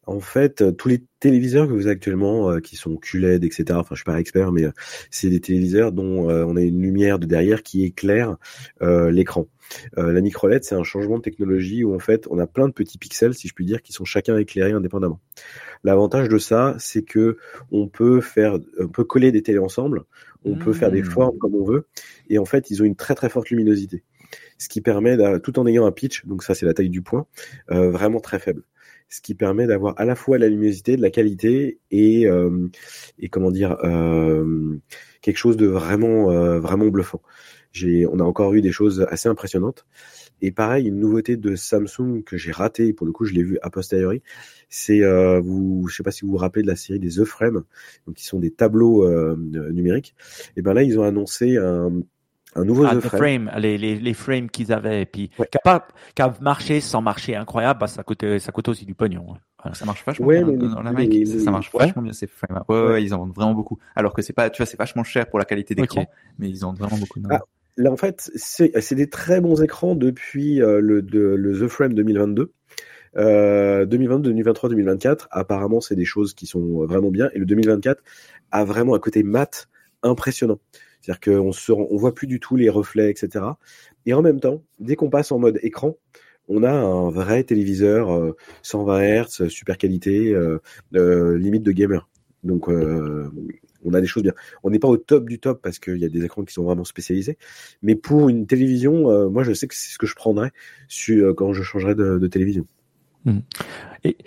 en fait, euh, tous les téléviseurs que vous avez actuellement, euh, qui sont QLED, etc. Enfin, je suis pas expert, mais euh, c'est des téléviseurs dont on a une lumière de derrière qui éclaire l'écran. la micro LED, c'est un changement de technologie où en fait, on a plein de petits pixels, si je puis dire, qui sont chacun éclairés indépendamment. L'avantage de ça, c'est que on peut faire, on peut coller des télés ensemble, on peut faire des mmh. formes comme on veut, et en fait, ils ont une très très forte luminosité, ce qui permet, tout en ayant un pitch, donc ça c'est la taille du point, vraiment très faible ce qui permet d'avoir à la fois la luminosité, de la qualité et, euh, et comment dire euh, quelque chose de vraiment euh, vraiment bluffant. J'ai, on a encore eu des choses assez impressionnantes. Et pareil, une nouveauté de Samsung que j'ai raté, pour le coup je l'ai vu a posteriori, c'est euh, vous, je sais pas si vous vous rappelez de la série des The Frame, donc qui sont des tableaux euh, numériques. Et ben là ils ont annoncé un, un nouveau ah, frame. les, les, les frames qu'ils avaient, et puis qui a, marché sans marcher incroyable, bah, ça coûte ça coûte aussi du pognon. Hein. Ça marche vachement bien dans la Mac, ça, marche vachement bien ces frames. Ouais, ouais, ils en vendent vraiment beaucoup. Alors que c'est pas, tu vois, c'est vachement cher pour la qualité d'écran, mais ils en vendent vraiment beaucoup. Ah, là, en fait, c'est des très bons écrans depuis euh, le, de, le The Frame 2022. Euh, 2022, 2023, 2024, apparemment, c'est des choses qui sont vraiment bien. Et le 2024 a vraiment un côté mat impressionnant. C'est-à-dire qu'on se, on voit plus du tout les reflets, etc. Et en même temps, dès qu'on passe en mode écran, on a un vrai téléviseur 120 euh, Hz, super qualité, euh, euh, limite de gamer. Donc on a des choses bien. On n'est pas au top du top parce qu'il y a des écrans qui sont vraiment spécialisés. Mais pour une télévision, moi je sais que c'est ce que je prendrais quand je changerais de télévision. Hmm. Et,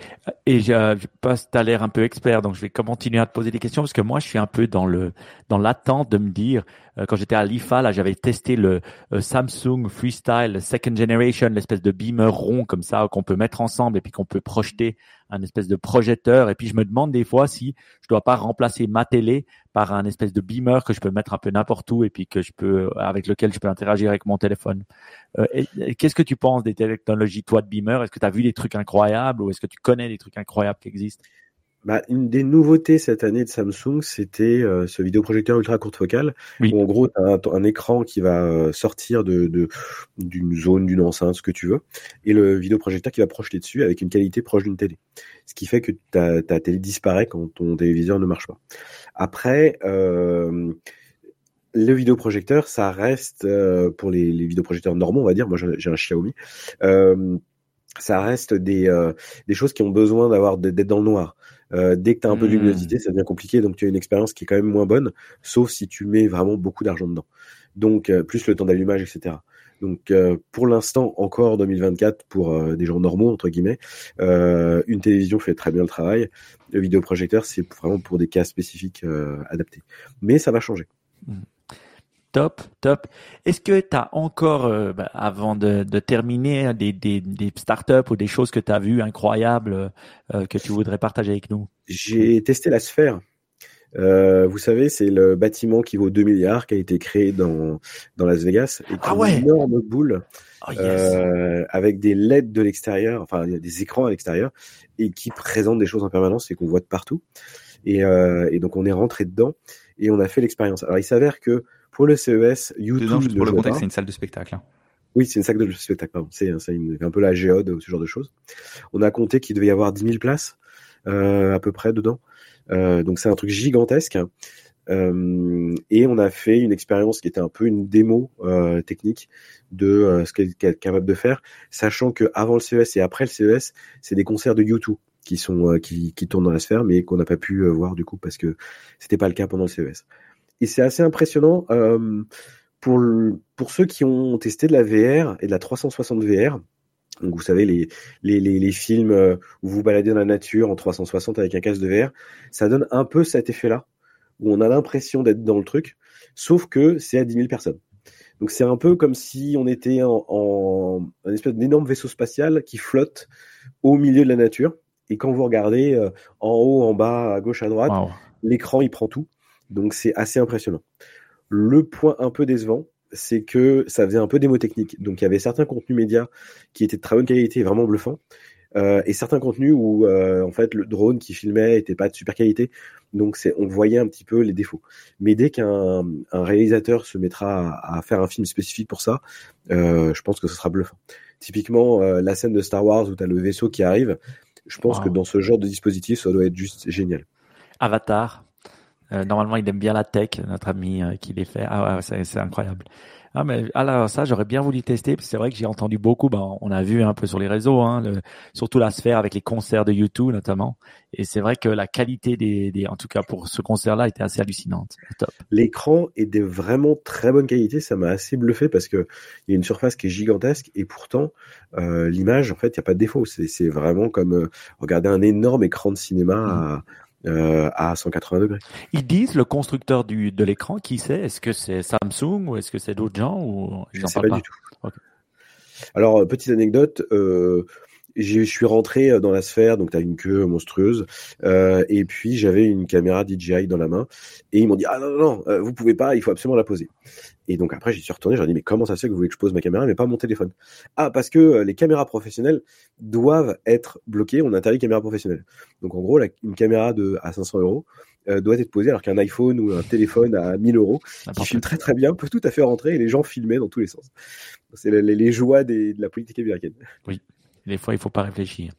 et je, je passe, t'as l'air un peu expert, donc je vais continuer à te poser des questions parce que moi, je suis un peu dans le dans l'attente de me dire. Euh, quand j'étais à l'IFA, là, j'avais testé le euh, Samsung Freestyle Second Generation, l'espèce de beamer rond comme ça qu'on peut mettre ensemble et puis qu'on peut projeter un espèce de projecteur. Et puis je me demande des fois si je dois pas remplacer ma télé par un espèce de beamer que je peux mettre un peu n'importe où et puis que je peux avec lequel je peux interagir avec mon téléphone. Euh, Qu'est-ce que tu penses des technologies toi de beamer? Est-ce que tu as vu des trucs incroyables ou est-ce que tu connais des trucs incroyables qui existent bah, une des nouveautés cette année de Samsung, c'était euh, ce vidéoprojecteur ultra courte focale, où en gros, tu as un, écran qui va euh, sortir de d'une zone, d'une enceinte, ce que tu veux, et le vidéoprojecteur qui va projeter dessus avec une qualité proche d'une télé. Ce qui fait que ta, ta télé disparaît quand ton téléviseur ne marche pas. Après, euh, le vidéoprojecteur, ça reste, euh, pour les, les vidéoprojecteurs normaux, on va dire, moi j'ai un Xiaomi, ça reste des, euh, des choses qui ont besoin d'avoir d'être dans le noir. Euh, dès que tu as un peu de mmh. luminosité, ça devient compliqué, donc tu as une expérience qui est quand même moins bonne, sauf si tu mets vraiment beaucoup d'argent dedans. Donc, euh, plus le temps d'allumage, etc. Donc pour l'instant encore 2024 pour des gens normaux entre guillemets, une télévision fait très bien le travail. Le vidéoprojecteur c'est vraiment pour des cas spécifiques adaptés. Mais ça va changer. Mmh. Top, top. Est-ce que tu as encore, euh, bah, avant de, terminer, des, des, des, startups ou des choses que tu as vues incroyables euh, que tu voudrais partager avec nous? J'ai testé la sphère. Euh, vous savez, c'est le bâtiment qui vaut 2 milliards qui a été créé dans, dans Las Vegas et qui ah ouais. une énorme boule oh, avec des LED de l'extérieur, enfin il y a des écrans à l'extérieur et qui présente des choses en permanence et qu'on voit de partout. Et, et donc on est rentré dedans et on a fait l'expérience. Alors il s'avère que pour le CES, YouTube. pour le contexte, c'est une salle de spectacle. Hein. Oui, c'est une salle de spectacle, pardon. C'est un peu la géode, ce genre de choses. On a compté qu'il devait y avoir 10 000 places, euh, à peu près, dedans. Euh, donc c'est un truc gigantesque. Euh, et on a fait une expérience qui était un peu une démo euh, technique de euh, ce qu'elle est capable de faire, sachant que avant le CES et après le CES, c'est des concerts de YouTube qui sont qui, qui tournent dans la sphère, mais qu'on n'a pas pu voir du coup parce que c'était pas le cas pendant le CES et c'est assez impressionnant euh, pour, pour ceux qui ont testé de la VR et de la 360 VR. Donc vous savez les, les, les, les films euh, où vous baladez dans la nature en 360 avec un casque de VR, ça donne un peu cet effet-là où on a l'impression d'être dans le truc, sauf que c'est à 10 000 personnes. Donc c'est un peu comme si on était en, en un espèce d'énorme vaisseau spatial qui flotte au milieu de la nature. Et quand vous regardez euh, en haut, en bas, à gauche, à droite, l'écran il prend tout. Donc c'est assez impressionnant. Le point un peu décevant, c'est que ça faisait un peu démo technique. Donc il y avait certains contenus médias qui étaient de très bonne qualité, vraiment bluffants, euh, et certains contenus où euh, en fait le drone qui filmait était pas de super qualité. Donc c'est, on voyait un petit peu les défauts. Mais dès qu'un réalisateur se mettra à, faire un film spécifique pour ça, euh, je pense que ce sera bluffant. Typiquement la scène de Star Wars où tu as le vaisseau qui arrive, je pense que dans ce genre de dispositif, ça doit être juste génial. Avatar, euh, normalement, il aime bien la tech, notre ami euh, qui les fait. Ah ouais, c'est incroyable. Ah mais alors ça, j'aurais bien voulu tester. C'est vrai que j'ai entendu beaucoup. Ben, on a vu un peu sur les réseaux, hein, le, surtout la sphère avec les concerts de YouTube notamment. Et c'est vrai que la qualité des, des, en tout cas pour ce concert-là, était assez hallucinante. L'écran est de vraiment très bonne qualité. Ça m'a assez bluffé parce que il y a une surface qui est gigantesque et pourtant euh, l'image, en fait, il y a pas de défaut. C'est vraiment comme euh, regarder un énorme écran de cinéma. À, euh, à 180 degrés. Ils disent le constructeur du, de l'écran, qui c'est? Est-ce que c'est Samsung ou est-ce que c'est d'autres gens ou Je ne sais pas, du tout. Alors petite anecdote, euh, je suis rentré euh, dans la sphère, donc tu as une queue monstrueuse, euh, et puis j'avais une caméra DJI dans la main, et ils m'ont dit ah non non, non euh, vous pouvez pas, il faut absolument la poser. Et donc après j'y suis retourné, j'ai dit mais comment ça se fait que vous voulez que je pose ma caméra mais pas mon téléphone? Ah parce que euh, les caméras professionnelles doivent être bloquées, on interdit les caméras professionnelles. Donc en gros la, une caméra de à 500 euros doit être posée alors qu'un iPhone ou un téléphone à 1000 euros qui filme très très bien peut tout à fait rentrer et les gens filmaient dans tous les sens. C'est les, les, joies des, de la politique américaine. Oui. Des fois, il faut pas réfléchir.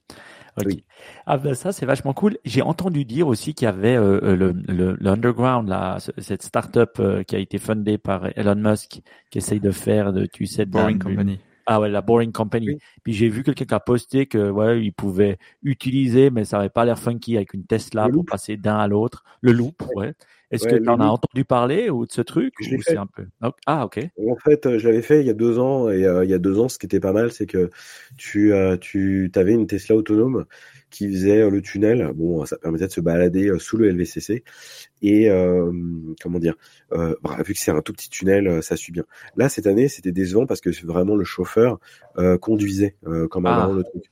Oui. Ah ben ça c'est vachement cool. J'ai entendu dire aussi qu'il y avait euh, euh, le, le, l'underground là, cette startup euh, qui a été fondée par Elon Musk, qui essaye de faire de, tu sais, de Boring Company. Ah ouais, la Boring Company. Puis j'ai vu quelqu'un qui a posté que ouais, il pouvait utiliser, mais ça avait pas l'air funky avec une Tesla pour passer d'un à l'autre. Le loop, ouais. Est-ce que tu en as entendu parler ou de ce truc Je fait. Un peu... Ah, ok. En fait, euh, je l'avais fait il y a deux ans. Et euh, il y a deux ans, ce qui était pas mal, c'est que tu, euh, tu avais une Tesla autonome qui faisait le tunnel. Bon, ça permettait de se balader sous le LVCC. Et comment dire, vu que c'est un tout petit tunnel, ça suit bien. Là, cette année, c'était décevant parce que vraiment le chauffeur conduisait quand même ah. le truc.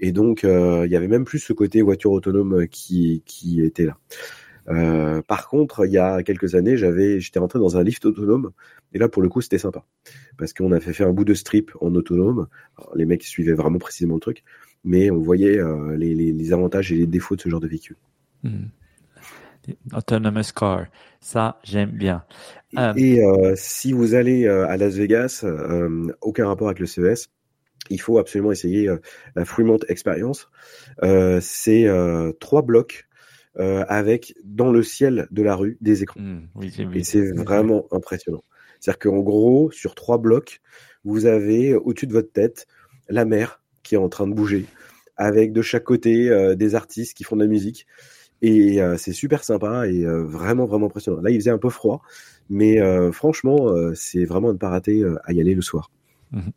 Et donc, il y avait même plus ce côté voiture autonome qui, qui était là. Euh, par contre, il y a quelques années, j'avais, j'étais rentré dans un lift autonome, et là, pour le coup, c'était sympa, parce qu'on avait fait un bout de strip en autonome. les mecs suivaient vraiment précisément le truc, mais on voyait euh, les, les, les, avantages et les défauts de ce genre de véhicule. Hmm. Autonomous car, ça j'aime bien. Et, euh, si vous allez à Las Vegas, aucun rapport avec le CES, il faut absolument essayer la Fremont Experience. c'est trois blocs euh, avec dans le ciel de la rue des écrans. Mmh, et c'est vraiment impressionnant. C'est-à-dire qu'en gros, sur trois blocs, vous avez au-dessus de votre tête la mer qui est en train de bouger, avec de chaque côté euh, des artistes qui font de la musique. Et euh, c'est super sympa et vraiment, vraiment impressionnant. Là, il faisait un peu froid, mais franchement, c'est vraiment à ne pas rater à y aller le soir. Mhm.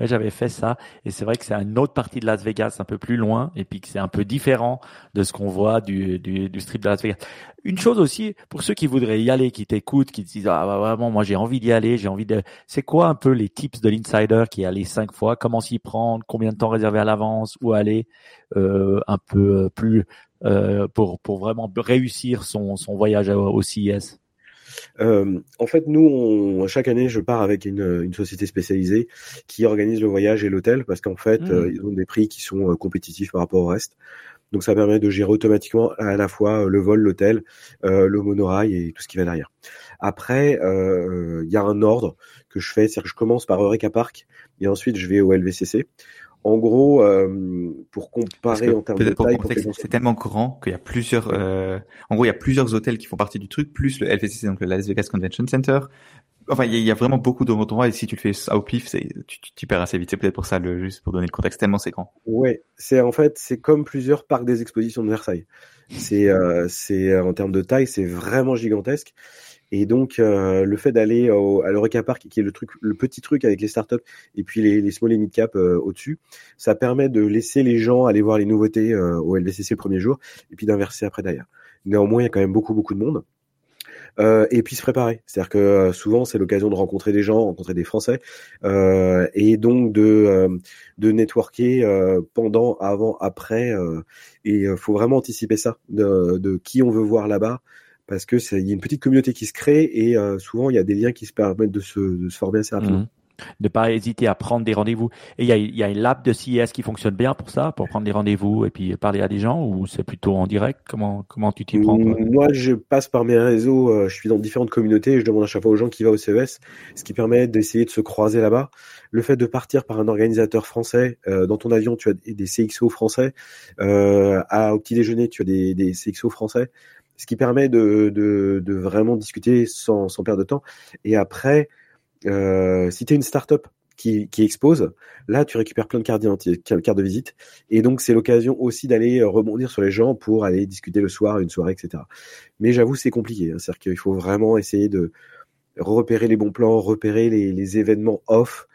Ouais, j'avais fait ça et c'est vrai que c'est une autre partie de Las Vegas, un peu plus loin et puis que c'est un peu différent de ce qu'on voit du, du, du, strip de Las Vegas. Une chose aussi pour ceux qui voudraient y aller, qui t'écoutent, qui disent ah bah, vraiment moi j'ai envie d'y aller, j'ai envie de. C'est quoi un peu les tips de l'insider qui est allé cinq fois, comment s'y prendre, combien de temps réserver à l'avance, où aller, euh, un peu plus euh, pour pour vraiment réussir son son voyage au CIS. Euh, en fait, nous, on, chaque année, je pars avec une, une, société spécialisée qui organise le voyage et l'hôtel parce qu'en fait, mmh. euh, ils ont des prix qui sont euh, compétitifs par rapport au reste. Donc, ça permet de gérer automatiquement à la fois le vol, l'hôtel, euh, le monorail et tout ce qui va derrière. Après, il y a un ordre que je fais, c'est-à-dire que je commence par Eureka Park et ensuite je vais au LVCC. En gros, euh, pour comparer en termes de taille, c'est tellement grand qu'il y a plusieurs. Euh, en gros, il y a plusieurs hôtels qui font partie du truc, plus le LVCC, donc le Las Vegas Convention Center. Enfin, il y, a vraiment beaucoup d'endroits et si tu le fais au pif, tu, perds assez vite. C'est peut-être pour ça, le, juste pour donner le contexte, tellement c'est grand. Ouais, c'est en fait, c'est comme plusieurs parcs des expositions de Versailles. C'est, euh, c'est en termes de taille, c'est vraiment gigantesque. Et donc, euh, le fait d'aller à l'Eureka Park, qui est le truc, le petit truc avec les startups et puis les, les small et mid cap euh, au-dessus, ça permet de laisser les gens aller voir les nouveautés euh, au LVCC le premier jour et puis d'inverser après derrière. Néanmoins, il y a quand même beaucoup beaucoup de monde. et puis se préparer. C'est-à-dire que souvent c'est l'occasion de rencontrer des gens, rencontrer des Français, et donc de de networker pendant, avant, après. et il faut vraiment anticiper ça, de, de qui on veut voir là-bas, parce que il y a une petite communauté qui se crée et euh, souvent il y a des liens qui se permettent de se, de se former assez rapidement. Mhm. Ne pas hésiter à prendre des rendez-vous. Et il y a, il y a une lab de CIS qui fonctionne bien pour ça, pour prendre des rendez-vous et puis parler à des gens, ou c'est plutôt en direct? Comment comment tu t'y prends Moi, je passe par mes réseaux. Euh, je suis dans différentes communautés et je demande à chaque fois aux gens qui va au CES, ce qui permet d'essayer de se croiser là-bas. Le fait de partir par un organisateur français, euh, dans ton avion, tu as des CXO français. Euh, à au petit déjeuner, tu as des, des CXO français ce qui permet de, de, de vraiment discuter sans, sans, perdre de temps. Et après, euh, si tu es une startup qui, qui expose, là, tu récupères plein de cartes cartes de visite. Et donc, c'est l'occasion aussi d'aller rebondir sur les gens pour aller discuter le soir, une soirée, etc. Mais j'avoue, c'est compliqué. Hein. C'est-à-dire qu'il faut vraiment essayer de repérer les bons plans, repérer les, les événements off.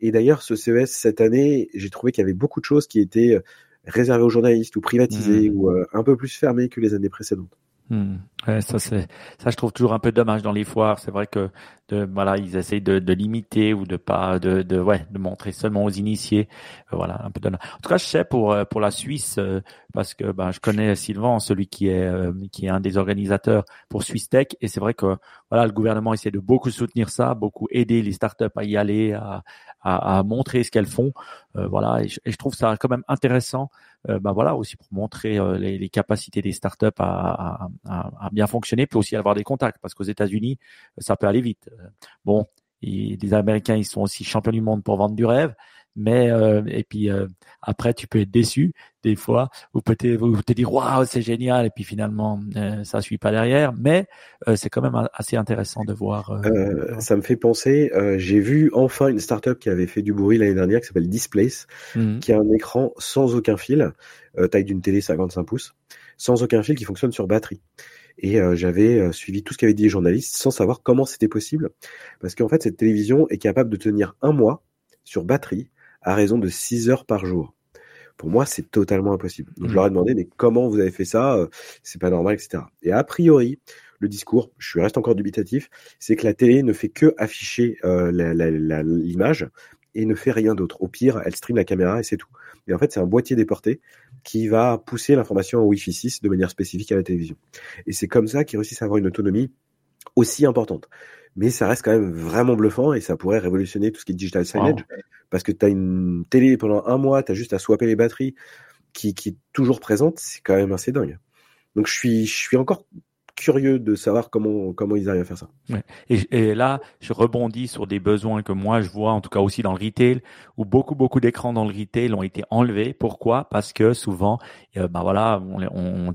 Et d'ailleurs, ce CES cette année, j'ai trouvé qu'il y avait beaucoup de choses qui étaient réservées aux journalistes ou privatisées mmh. ou euh, un peu plus fermées que les années précédentes. Hmm. ça c'est ça je trouve toujours un peu dommage dans les foires. C'est vrai que de, voilà ils essayent de, de, limiter ou de pas de, de ouais de montrer seulement aux initiés. Euh, voilà un peu dommage. En tout cas je sais pour euh, pour la Suisse euh, parce que ben je connais Sylvain celui qui est qui est un des organisateurs pour Swiss Tech et c'est vrai que voilà le gouvernement essaie de beaucoup soutenir ça, beaucoup aider les startups à y aller, à, à, à montrer ce qu'elles font. voilà et je, et je, trouve ça quand même intéressant euh, ben voilà aussi pour montrer euh, les, les, capacités des startups à, à, à, bien fonctionner, puis aussi avoir des contacts, parce qu'aux États-Unis, ça peut aller vite. Bon, les Américains, ils sont aussi champions du monde pour vendre du rêve, mais euh, et puis euh, après tu peux être déçu des fois ou peut-être te dire waouh c'est génial et puis finalement euh, ça suit pas derrière. Mais euh, c'est quand même assez intéressant de voir ça me fait penser j'ai vu enfin une startup qui avait fait du bruit l'année dernière qui s'appelle Displace mmh. qui a un écran sans aucun fil taille d'une télé 55 pouces sans aucun fil qui fonctionne sur batterie. Et j'avais suivi tout ce qu'avaient dit les journalistes sans savoir comment c'était possible parce qu'en fait cette télévision est capable de tenir un mois sur batterie à raison de 6 heures par jour. Pour moi, c'est totalement impossible. Donc, je leur ai demandé, mais comment vous avez fait ça euh, C'est pas normal, etc. Et a priori, le discours, je reste encore dubitatif, c'est que la télé ne fait que afficher euh, l'image et ne fait rien d'autre. Au pire, elle stream la caméra et c'est tout. Et en fait, c'est un boîtier déporté qui va pousser l'information en Wi-Fi 6 de manière spécifique à la télévision. Et c'est comme ça qu'ils réussissent à avoir une autonomie aussi importante mais ça reste quand même vraiment bluffant et ça pourrait révolutionner tout ce qui est digital signage parce que tu as une télé pendant un mois, tu as juste à swapper les batteries qui, qui est toujours présente, c'est quand même assez dingue. Donc je suis, je suis encore curieux de savoir comment comment ils arrivent à faire ça. Et, et, là, je rebondis sur des besoins que moi je vois, en tout cas aussi dans le retail, où beaucoup beaucoup d'écrans dans le retail ont été enlevés. Pourquoi? Parce que souvent, euh, ben voilà,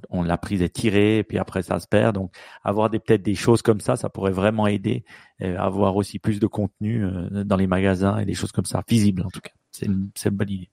on, la prise est tirée, et puis après ça se perd. Donc, avoir des peut-être des choses comme ça, ça pourrait vraiment aider, euh, avoir aussi plus de contenu euh, dans les magasins et des choses comme ça, visibles en tout cas. C'est une, une bonne idée.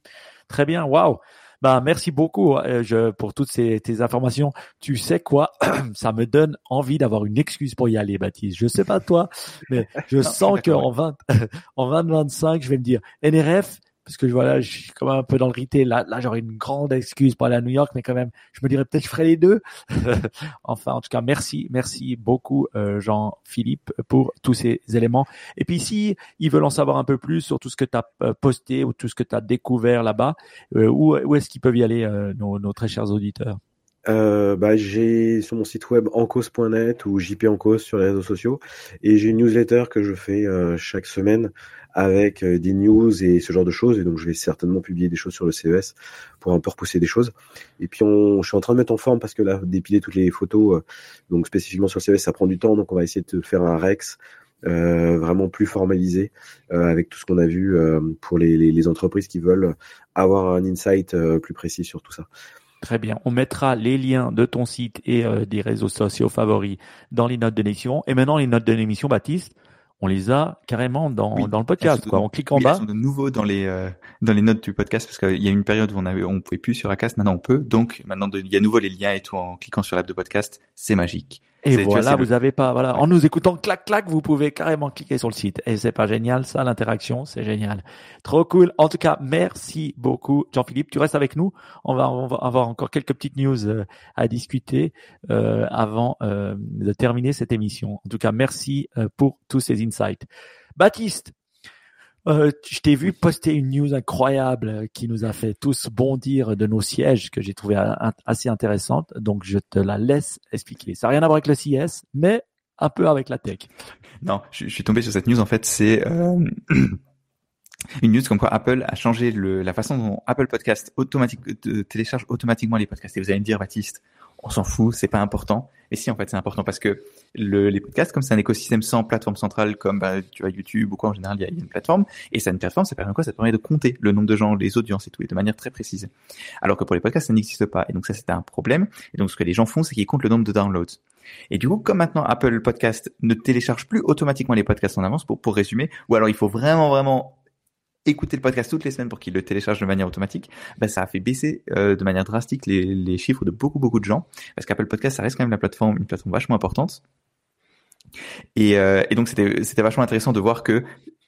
Très bien, waouh Bah, merci beaucoup euh, je, pour toutes ces tes informations. Tu sais quoi? <clears throat> Ça me donne envie d'avoir une excuse pour y aller, Baptiste. Je sais pas toi, mais je <laughs> sens qu'en 20, <laughs> en 2025, je vais me dire NRF, parce que voilà, je suis quand même un peu dans le retail. Là, là j'aurais une grande excuse pour aller à New York, mais quand même, je me dirais peut-être que je ferai les deux. <laughs> enfin, en tout cas, merci, merci beaucoup euh, Jean-Philippe pour tous ces éléments. Et puis si ils veulent en savoir un peu plus sur tout ce que tu as euh, posté ou tout ce que tu as découvert là-bas, euh, où, où est-ce qu'ils peuvent y aller, nos, nos très chers auditeurs? Euh, bah, j'ai sur mon site web encause.net ou JP Encause sur les réseaux sociaux et j'ai une newsletter que je fais euh, chaque semaine avec euh, des news et ce genre de choses et donc je vais certainement publier des choses sur le CES pour un peu repousser des choses et puis on, je suis en train de mettre en forme parce que là dépiler toutes les photos donc spécifiquement sur le CES ça prend du temps donc on va essayer de faire un Rex vraiment plus formalisé avec tout ce qu'on a vu pour les, les, les, entreprises qui veulent avoir un insight plus précis sur tout ça. Très bien. On mettra les liens de ton site et euh, des réseaux sociaux favoris dans les notes de l'émission. Et maintenant, les notes de l'émission, Baptiste, on les a carrément dans, dans le podcast. Quoi. On clique en bas. Elles sont de nouveau dans les euh, dans les notes du podcast parce qu'il y a une période où on avait on pouvait plus sur Acast. Maintenant, on peut. Donc maintenant, il y a nouveau les liens et tout en cliquant sur l'app de podcast. C'est magique. Et voilà, vous avez pas, voilà, en nous écoutant clac clac, vous pouvez carrément cliquer sur le site. Et c'est pas génial, ça, l'interaction, c'est génial. Trop cool. En tout cas, merci beaucoup, Jean-Philippe. Tu restes avec nous. On va, on va avoir encore quelques petites news euh, à discuter euh, avant euh, de terminer cette émission. En tout cas, merci euh, pour tous ces insights. Baptiste, euh, je t'ai vu poster une news incroyable qui nous a fait tous bondir de nos sièges que j'ai trouvé assez intéressante. Donc je te la laisse expliquer. Ça n'a rien à voir avec le CS, mais un peu avec la tech. Non, je, suis tombé sur cette news. En fait, c'est euh, <clears throat> une news comme quoi Apple a changé le, la façon dont Apple Podcast automatique, télécharge automatiquement les podcasts. Et vous allez me dire, Baptiste, on s'en fout, c'est pas important. Et si, en fait, c'est important parce que le, les podcasts, comme c'est un écosystème sans plateforme centrale, comme bah, tu vois YouTube ou quoi, en général, il y, a, une plateforme. Et ça, une plateforme, ça permet quoi? Ça permet de compter le nombre de gens, les audiences et tout, et de manière très précise. Alors que pour les podcasts, ça n'existe pas. Et donc ça, c'était un problème. Et donc ce que les gens font, c'est qu'ils comptent le nombre de downloads. Et du coup, comme maintenant Apple Podcast ne télécharge plus automatiquement les podcasts en avance, pour, pour résumer, ou alors il faut vraiment, vraiment écouter le podcast toutes les semaines pour qu'il le télécharge de manière automatique, ben ça a fait baisser euh, de manière drastique les, les, chiffres de beaucoup beaucoup de gens parce qu'Apple Podcast ça reste quand même la plateforme une plateforme vachement importante. Et, euh, et donc c'était c'était vachement intéressant de voir que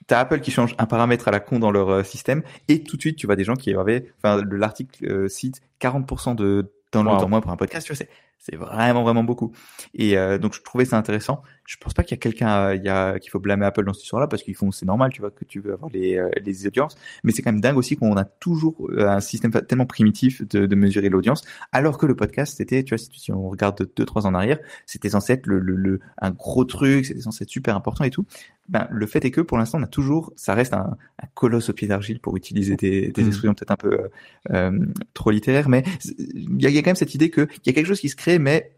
T'as Apple qui change un paramètre à la con dans leur euh, système et tout de suite tu vois des gens qui avaient, enfin l'article cite 40% de downloads en moins pour un podcast. Tu vois, c'est vraiment vraiment beaucoup. Et euh, donc je trouvais ça intéressant. Je pense pas qu'il y a quelqu'un il y a qu'il faut blâmer Apple dans cette histoire-là parce qu'ils font c'est normal, tu vois que tu veux avoir les euh, les audiences, mais c'est quand même dingue aussi qu'on a toujours euh, un système tellement primitif de, de mesurer l'audience alors que le podcast c'était tu vois si, on regarde deux trois ans en arrière, c'était censé être le, le, un gros truc, c'était censé être super important et tout. Ben le fait est que pour l'instant on a toujours ça reste un, un colosse au pied d'argile pour utiliser des, des mmh. expressions peut-être un peu euh, trop littéraires, mais il y a, y a quand même cette idée que il y a quelque chose qui se crée mais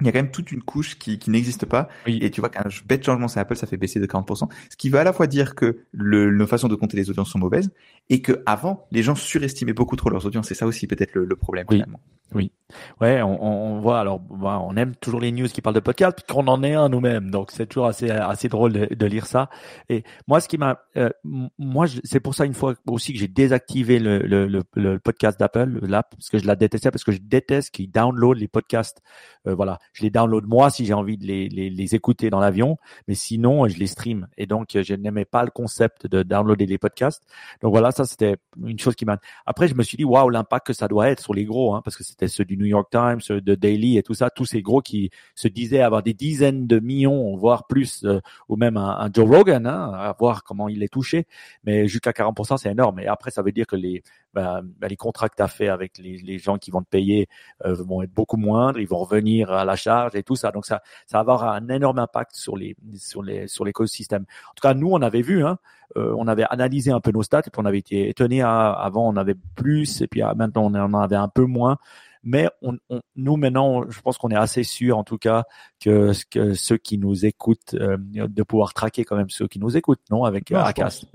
il y a quand même toute une couche qui, qui n'existe pas. Et tu vois qu'un bête changement c'est Apple, ça fait baisser de 40%. Ce qui veut à la fois dire que le, nos façons de compter les audiences sont mauvaises et que avant les gens surestimaient beaucoup trop leurs audiences. C'est ça aussi peut-être le, le, problème finalement. Oui, ouais, on, on voit alors, bah, on aime toujours les news qui parlent de podcast, qu'on en est un nous-mêmes, donc c'est toujours assez assez drôle de, de, lire ça. Et moi, ce qui m'a, euh, moi, c'est pour ça une fois aussi que j'ai désactivé le, le, le podcast d'Apple, l'app, parce que je la détestais, parce que je déteste qu'ils download les podcasts. Euh, voilà, je les download moi si j'ai envie de les, les, les écouter dans l'avion, mais sinon je les stream. Et donc je n'aimais pas le concept de downloader les podcasts. Donc voilà, ça c'était une chose qui m'a. Après, je me suis dit waouh, l'impact que ça doit être sur les gros, hein, parce que c'était ceux du New York Times, ceux de Daily et tout ça, tous ces gros qui se disaient avoir des dizaines de millions, voire plus, euh, ou même un, Joe Rogan, hein, à voir comment il est touché. Mais jusqu'à 40%, c'est énorme. Et après, ça veut dire que les bah, bah, les contrats que tu as fait avec les, les, gens qui vont te payer euh, vont être beaucoup moindres, ils vont revenir à la charge et tout ça. Donc ça, ça va avoir un énorme impact sur les sur les sur l'écosystème. En tout cas, nous on avait vu, hein, euh, on avait analysé un peu nos stats et puis on avait été étonné. Hein, avant on avait plus et puis ah, maintenant on en avait un peu moins. Mais on, on, nous maintenant, je pense qu'on est assez sûr, en tout cas, que, que ceux qui nous écoutent, euh, de pouvoir traquer quand même ceux qui nous écoutent, non, avec ouais, Acast.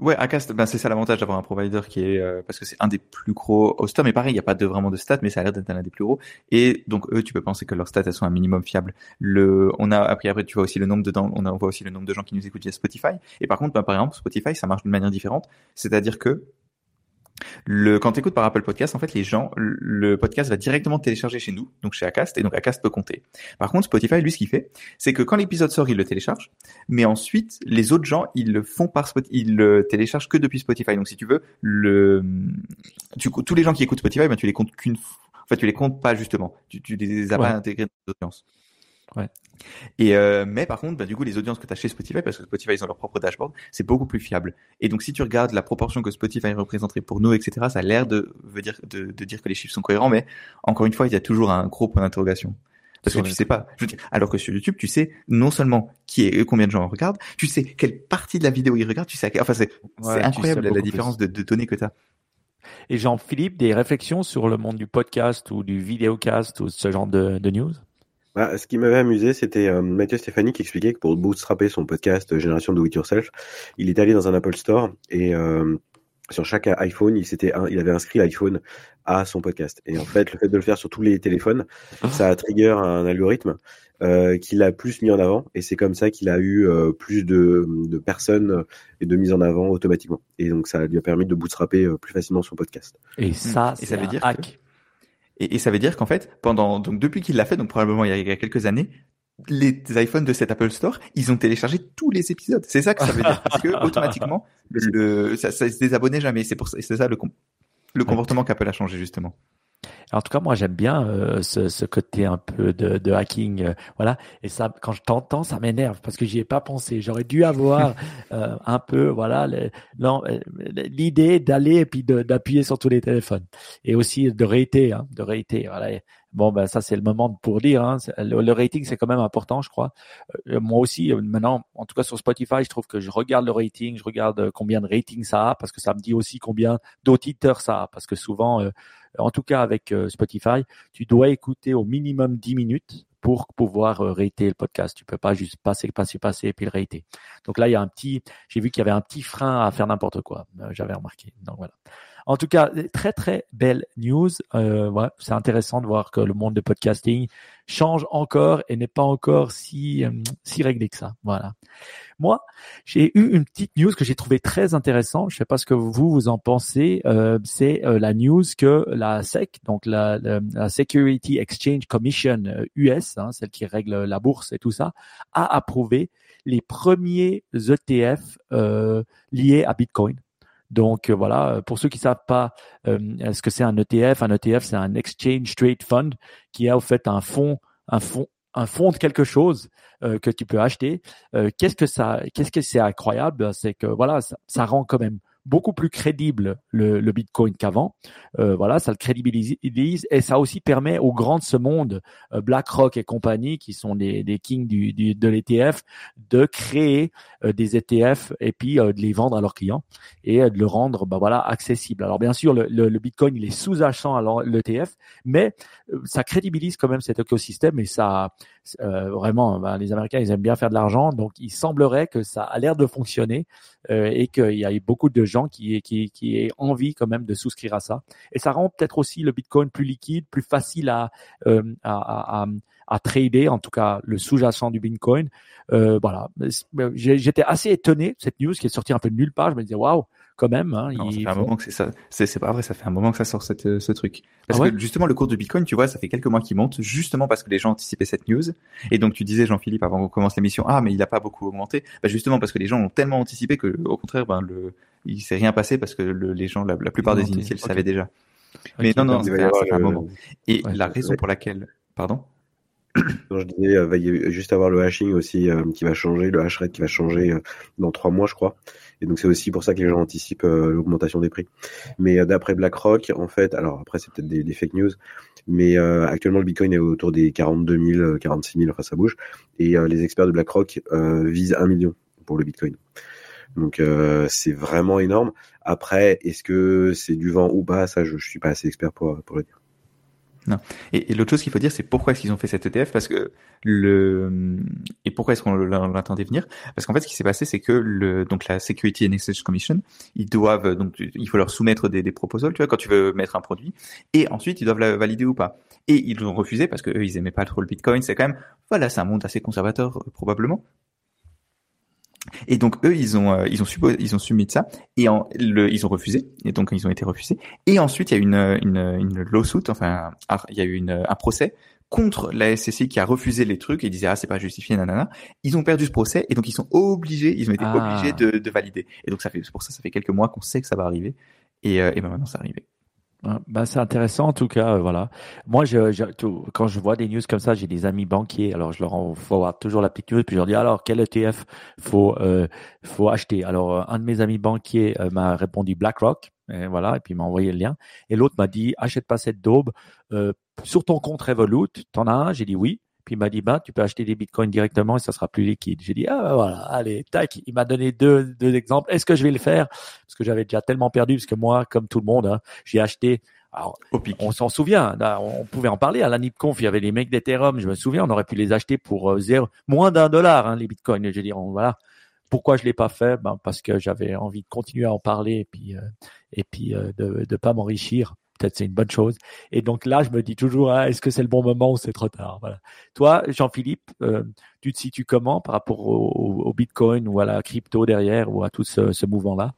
Ouais, Acast, ben c'est ça l'avantage d'avoir un provider qui est euh, parce que c'est un des plus gros hosters, mais pareil, il n'y a pas de vraiment de stats, mais ça a l'air d'être un des plus gros. Et donc eux, tu peux penser que leurs stats elles sont un minimum fiables. Le, on a après après tu vois aussi le nombre de on, a, on voit aussi le nombre de gens qui nous écoutent via Spotify. Et par contre, ben, par exemple Spotify, ça marche d'une manière différente, c'est-à-dire que Le, quand tu écoutes par Apple Podcast, en fait, les gens, le podcast va directement télécharger chez nous, donc chez Acast, et donc Acast peut compter. Par contre, Spotify, lui, ce qu'il fait, c'est que quand l'épisode sort, il le télécharge, mais ensuite, les autres gens, ils le font par Spotify, ils le téléchargent que depuis Spotify. Donc, si tu veux, le, tu, tous les gens qui écoutent Spotify, ben, tu les comptes qu'une fois. En fait, tu les comptes pas justement. Tu, tu les as pas intégrés dans l'audience. Ouais. Et euh, mais par contre, bah, du coup, les audiences que tu as chez Spotify, parce que Spotify ils ont leur propre dashboard, c'est beaucoup plus fiable. Et donc, si tu regardes la proportion que Spotify représenterait pour nous, etc., ça a l'air de veut dire de, de, dire que les chiffres sont cohérents, mais encore une fois, il y a toujours un gros point d'interrogation. Parce que tu sais pas. Je veux dire, alors que sur YouTube, tu sais non seulement qui est combien de gens regardent, tu sais quelle partie de la vidéo ils regardent, tu sais. Enfin, c'est incroyable la, différence de, de, données que tu as. Et Jean-Philippe, des réflexions sur le monde du podcast ou du vidéocast ou ce genre de, de news? Bah, ce qui m'avait amusé, c'était euh, Mathieu Stéphanie qui expliquait que pour bootstrapper son podcast euh, Génération Do It Yourself, il est allé dans un Apple Store et euh, sur chaque iPhone, il, s'était, il avait inscrit l'iPhone à son podcast. Et en fait, le fait de le faire sur tous les téléphones, ça a trigger un algorithme euh, qu'il a plus mis en avant. Et c'est comme ça qu'il a eu euh, plus de, de, personnes et de mise en avant automatiquement. Et donc, ça lui a permis de bootstrapper plus facilement son podcast. Et ça, et ça veut dire hack. Et, ça veut dire qu'en fait, pendant donc depuis qu'il l'a fait, donc probablement il y, a, quelques années, les iPhones de cet Apple Store, ils ont téléchargé tous les épisodes. C'est ça que ça veut dire parce que <laughs> automatiquement, le, ça, ça se désabonnait jamais. C'est pour c'est ça le le comportement qu'Apple a changé justement en tout cas, moi, j'aime bien euh, ce, ce, côté un peu de, de hacking, euh, voilà. Et ça, quand je t'entends, ça m'énerve parce que j'y ai pas pensé. J'aurais dû avoir <laughs> euh, un peu, voilà, l'idée d'aller et puis d'appuyer sur tous les téléphones et aussi de rater, hein, de rater. Voilà. Bon, ben ça c'est le moment pour dire. Hein. Le, rating c'est quand même important, je crois. moi aussi, maintenant, en tout cas sur Spotify, je trouve que je regarde le rating, je regarde combien de rating ça a parce que ça me dit aussi combien d'auditeurs ça a parce que souvent en tout cas avec euh, Spotify, tu dois écouter au minimum 10 minutes pour pouvoir euh, rater le podcast. Tu peux pas juste passer, passer, passer et puis le rater. Donc là, il y a un petit, j'ai vu qu'il y avait un petit frein à faire n'importe quoi. Euh, j'avais remarqué. Donc voilà. En tout cas, très très belle news. Euh, ouais, c'est intéressant de voir que le monde de podcasting change encore et n'est pas encore si euh, si réglé que ça. Voilà. Moi, j'ai eu une petite news que j'ai trouvé très intéressante. Je sais pas ce que vous vous en pensez. Euh, c'est euh, la news que la SEC, donc la, la, Security Exchange Commission US, hein, celle qui règle la bourse et tout ça, a approuvé les premiers ETF liés à Bitcoin. Donc euh, voilà, pour ceux qui savent pas euh, ce que c'est un ETF, un ETF c'est un Exchange Trade Fund qui a au fait un fonds, un fonds un fonds de quelque chose euh, que tu peux acheter. qu'est-ce que ça, qu'est-ce que c'est incroyable, c'est que voilà, ça, rend quand même beaucoup plus crédible le, le Bitcoin qu'avant. Euh, voilà, ça le crédibilise et ça aussi permet aux grands de ce monde, euh, BlackRock et compagnie, qui sont des, des kings du, du de l'ETF, de créer euh, des ETF et puis euh, de les vendre à leurs clients et de le rendre, bah voilà, accessible. Alors bien sûr, le, le, Bitcoin il est sous-jacent à l'ETF, mais ça crédibilise quand même cet écosystème et ça, vraiment, bah, les Américains ils aiment bien faire de l'argent, donc il semblerait que ça a l'air de fonctionner et qu'il y a beaucoup de gens qui, qui, qui aient envie quand même de souscrire à ça. Et ça rend peut-être aussi le Bitcoin plus liquide, plus facile à, euh, trader, en tout cas le sous-jacent du Bitcoin. Euh, voilà, j'étais assez étonné cette news qui est sortie un peu de nulle part. Je me disais waouh, quand même. Hein, ça fait un moment que c'est ça. C'est pas vrai, ça fait un moment que ça sort cette, ce truc. Parce ah que justement, le cours du Bitcoin, tu vois, ça fait quelques mois qu'il monte, justement parce que les gens anticipaient cette news. Et donc, tu disais, Jean-Philippe, avant qu'on commence l'émission, ah, mais il n'a pas beaucoup augmenté. Bah, justement parce que les gens ont tellement anticipé que, au contraire, ben, le, il s'est rien passé parce que le, les gens, la, plupart des initiés le savaient déjà. Mais non, non, ça fait, un moment. Et la raison pour laquelle, pardon? je disais, il va y juste avoir le hashing aussi euh, qui va changer, le hash rate qui va changer euh, dans trois mois, je crois. Et donc c'est aussi pour ça que les gens anticipent euh, l'augmentation des prix. Mais d'après BlackRock, en fait, alors après c'est peut-être des, fake news, mais actuellement le Bitcoin est autour des 42 000, 46 000, enfin ça bouge. Et les experts de BlackRock visent un million pour le Bitcoin. Donc c'est vraiment énorme. Après, est-ce que c'est du vent ou pas? Ça, je, je suis pas assez expert pour, pour le dire. Non. Et, l'autre chose qu'il faut dire, c'est pourquoi est-ce qu'ils ont fait cet ETF Parce que le et pourquoi est-ce qu'on l'attendait venir? Parce qu'en fait, ce qui s'est passé, c'est que le donc la Security and Exchange Commission, ils doivent donc il faut leur soumettre des, des proposals, tu vois, quand tu veux mettre un produit, et ensuite ils doivent la valider ou pas. Et ils ont refusé parce que eux, ils aimaient pas trop le Bitcoin. C'est quand même voilà, c'est un monde assez conservateur euh, probablement. Et donc eux, ils ont euh, ils ont supposé, ils ont soumis ça et en, le, ils ont refusé et donc ils ont été refusés. Et ensuite il y a une une une lawsuit, enfin il y a eu une, un procès contre la SCC qui a refusé les trucs et disait ah c'est pas justifié nanana. Ils ont perdu ce procès et donc ils sont obligés, ils ont été Ah. obligés de, de valider. Et donc ça fait c'est pour ça ça fait quelques mois qu'on sait que ça va arriver et, euh, et ben maintenant c'est arrivé. Bah, c'est intéressant en tout cas, euh, voilà. Moi, je, je- quand je vois des news comme ça, j'ai des amis banquiers, alors je leur envoie toujours la petite news, puis je leur dis alors quel ETF faut euh, faut acheter? Alors euh, un de mes amis banquiers euh, m'a répondu BlackRock, et voilà, et puis il m'a envoyé le lien. Et l'autre m'a dit achète pas cette daube sur ton compte Revolut. T'en as un? J'ai dit oui. Puis il m'a dit bah tu peux acheter des bitcoins directement et ça sera plus liquide. J'ai dit ah bah, voilà, allez tac. Il m'a donné deux deux exemples. Est-ce que je vais le faire? Parce que j'avais déjà tellement perdu parce que moi, comme tout le monde, hein, j'ai acheté. Alors, on s'en souvient, là, on pouvait en parler à la NIPConf, il y avait les mecs d'Ethereum, je me souviens, on aurait pu les acheter pour euh, zéro, moins d'un dollar, hein, les bitcoins. Je veux dire, on- voilà. Pourquoi je l'ai pas fait? Ben, Parce que j'avais envie de continuer à en parler et puis, euh, et puis euh, de ne pas m'enrichir. Peut-être c'est une bonne chose. Et donc là, je me dis toujours, ah, est-ce que c'est le bon moment ou c'est trop tard? Voilà. Toi, Jean-Philippe, euh, tu te situes comment par rapport au, bitcoin ou à la crypto derrière ou à tout ce, ce mouvement-là?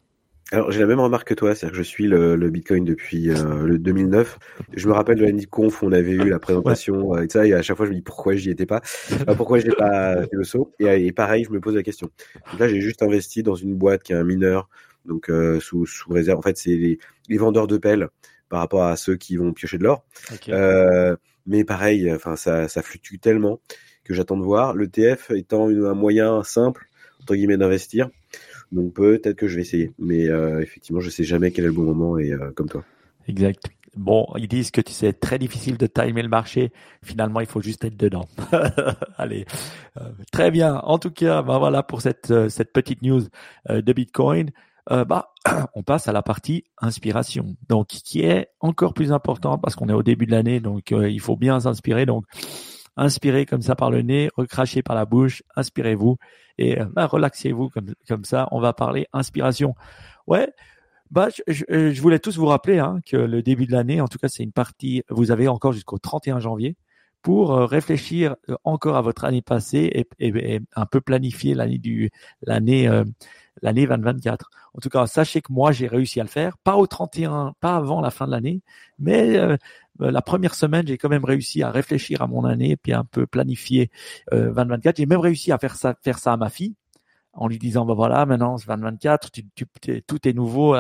Alors j'ai la même remarque que toi, c'est-à-dire que je suis le, le Bitcoin depuis euh, le 2009. Je me rappelle de la Conf où on avait eu la présentation euh, et ça, et à chaque fois je me dis pourquoi j'y étais pas, Enfin, pourquoi j'ai pas fait le saut. Et, et pareil, je me pose la question. Donc là, j'ai juste investi dans une boîte qui est un mineur, donc euh, sous, sous réserve. En fait, c'est les, les vendeurs de pelles par rapport à ceux qui vont piocher de l'or. Euh, mais pareil, enfin ça, ça fluctue tellement que j'attends de voir. Le TF étant une- un moyen simple entre guillemets d'investir, donc peut-être que je vais essayer. Mais euh, effectivement, je sais jamais quel est le bon moment et euh, comme toi. Exact. Bon, ils disent que tu sais, c'est très difficile de timer le marché. Finalement, il faut juste être dedans. <laughs> Allez, Euh, très bien. En tout cas, bah voilà pour cette euh, cette petite news euh, de Bitcoin. Euh, bah, <clears throat> on passe à la partie inspiration. Donc, qui est encore plus important parce qu'on est au début de l'année, donc euh, il faut bien s'inspirer. Donc, inspirez comme ça par le nez, recrachez par la bouche, inspirez-vous et euh, bah, relaxez-vous comme ça. On va parler inspiration. Ouais, bah, je, voulais tous vous rappeler hein, que le début de l'année, en tout cas, c'est une partie, vous avez encore jusqu'au 31 janvier pour réfléchir encore à votre année passée et, un peu planifier l'année du l'année l'année 2024. En tout cas, sachez que moi, j'ai réussi à le faire, pas au 31, pas avant la fin de l'année, mais euh, euh, la première semaine, j'ai quand même réussi à réfléchir à mon année puis un peu planifier euh, 2024. J'ai même réussi à faire ça faire ça à ma fille en lui disant bah voilà maintenant c'est 2024 tu, tu, tout est nouveau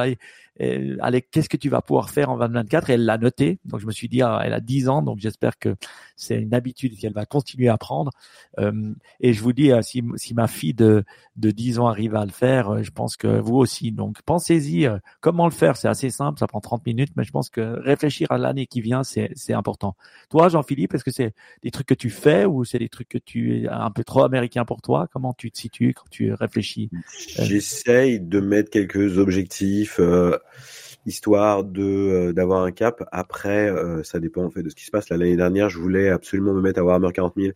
allez, qu'est-ce que tu vas pouvoir faire en 2024 et elle l'a noté. Donc je me suis dit ah, elle a 10 ans donc j'espère que c'est une habitude qu'elle va continuer à prendre. Euh, et je vous dis euh, si, si ma fille de, de 10 ans arrive à le faire euh, je pense que vous aussi. Donc pensez-y comment le faire? C'est assez simple ça prend 30 minutes mais je pense que réfléchir à l'année qui vient c'est important. Toi Jean-Philippe est-ce que c'est des trucs que tu fais ou c'est des trucs que tu es un peu trop américain pour toi? Comment tu te situes quand tu réfléchis? J'essaye de mettre quelques objectifs euh, histoire de euh, d'avoir un cap. Après, euh, ça dépend en fait de ce qui se passe. L'année dernière, je voulais absolument me mettre à Warhammer 40 000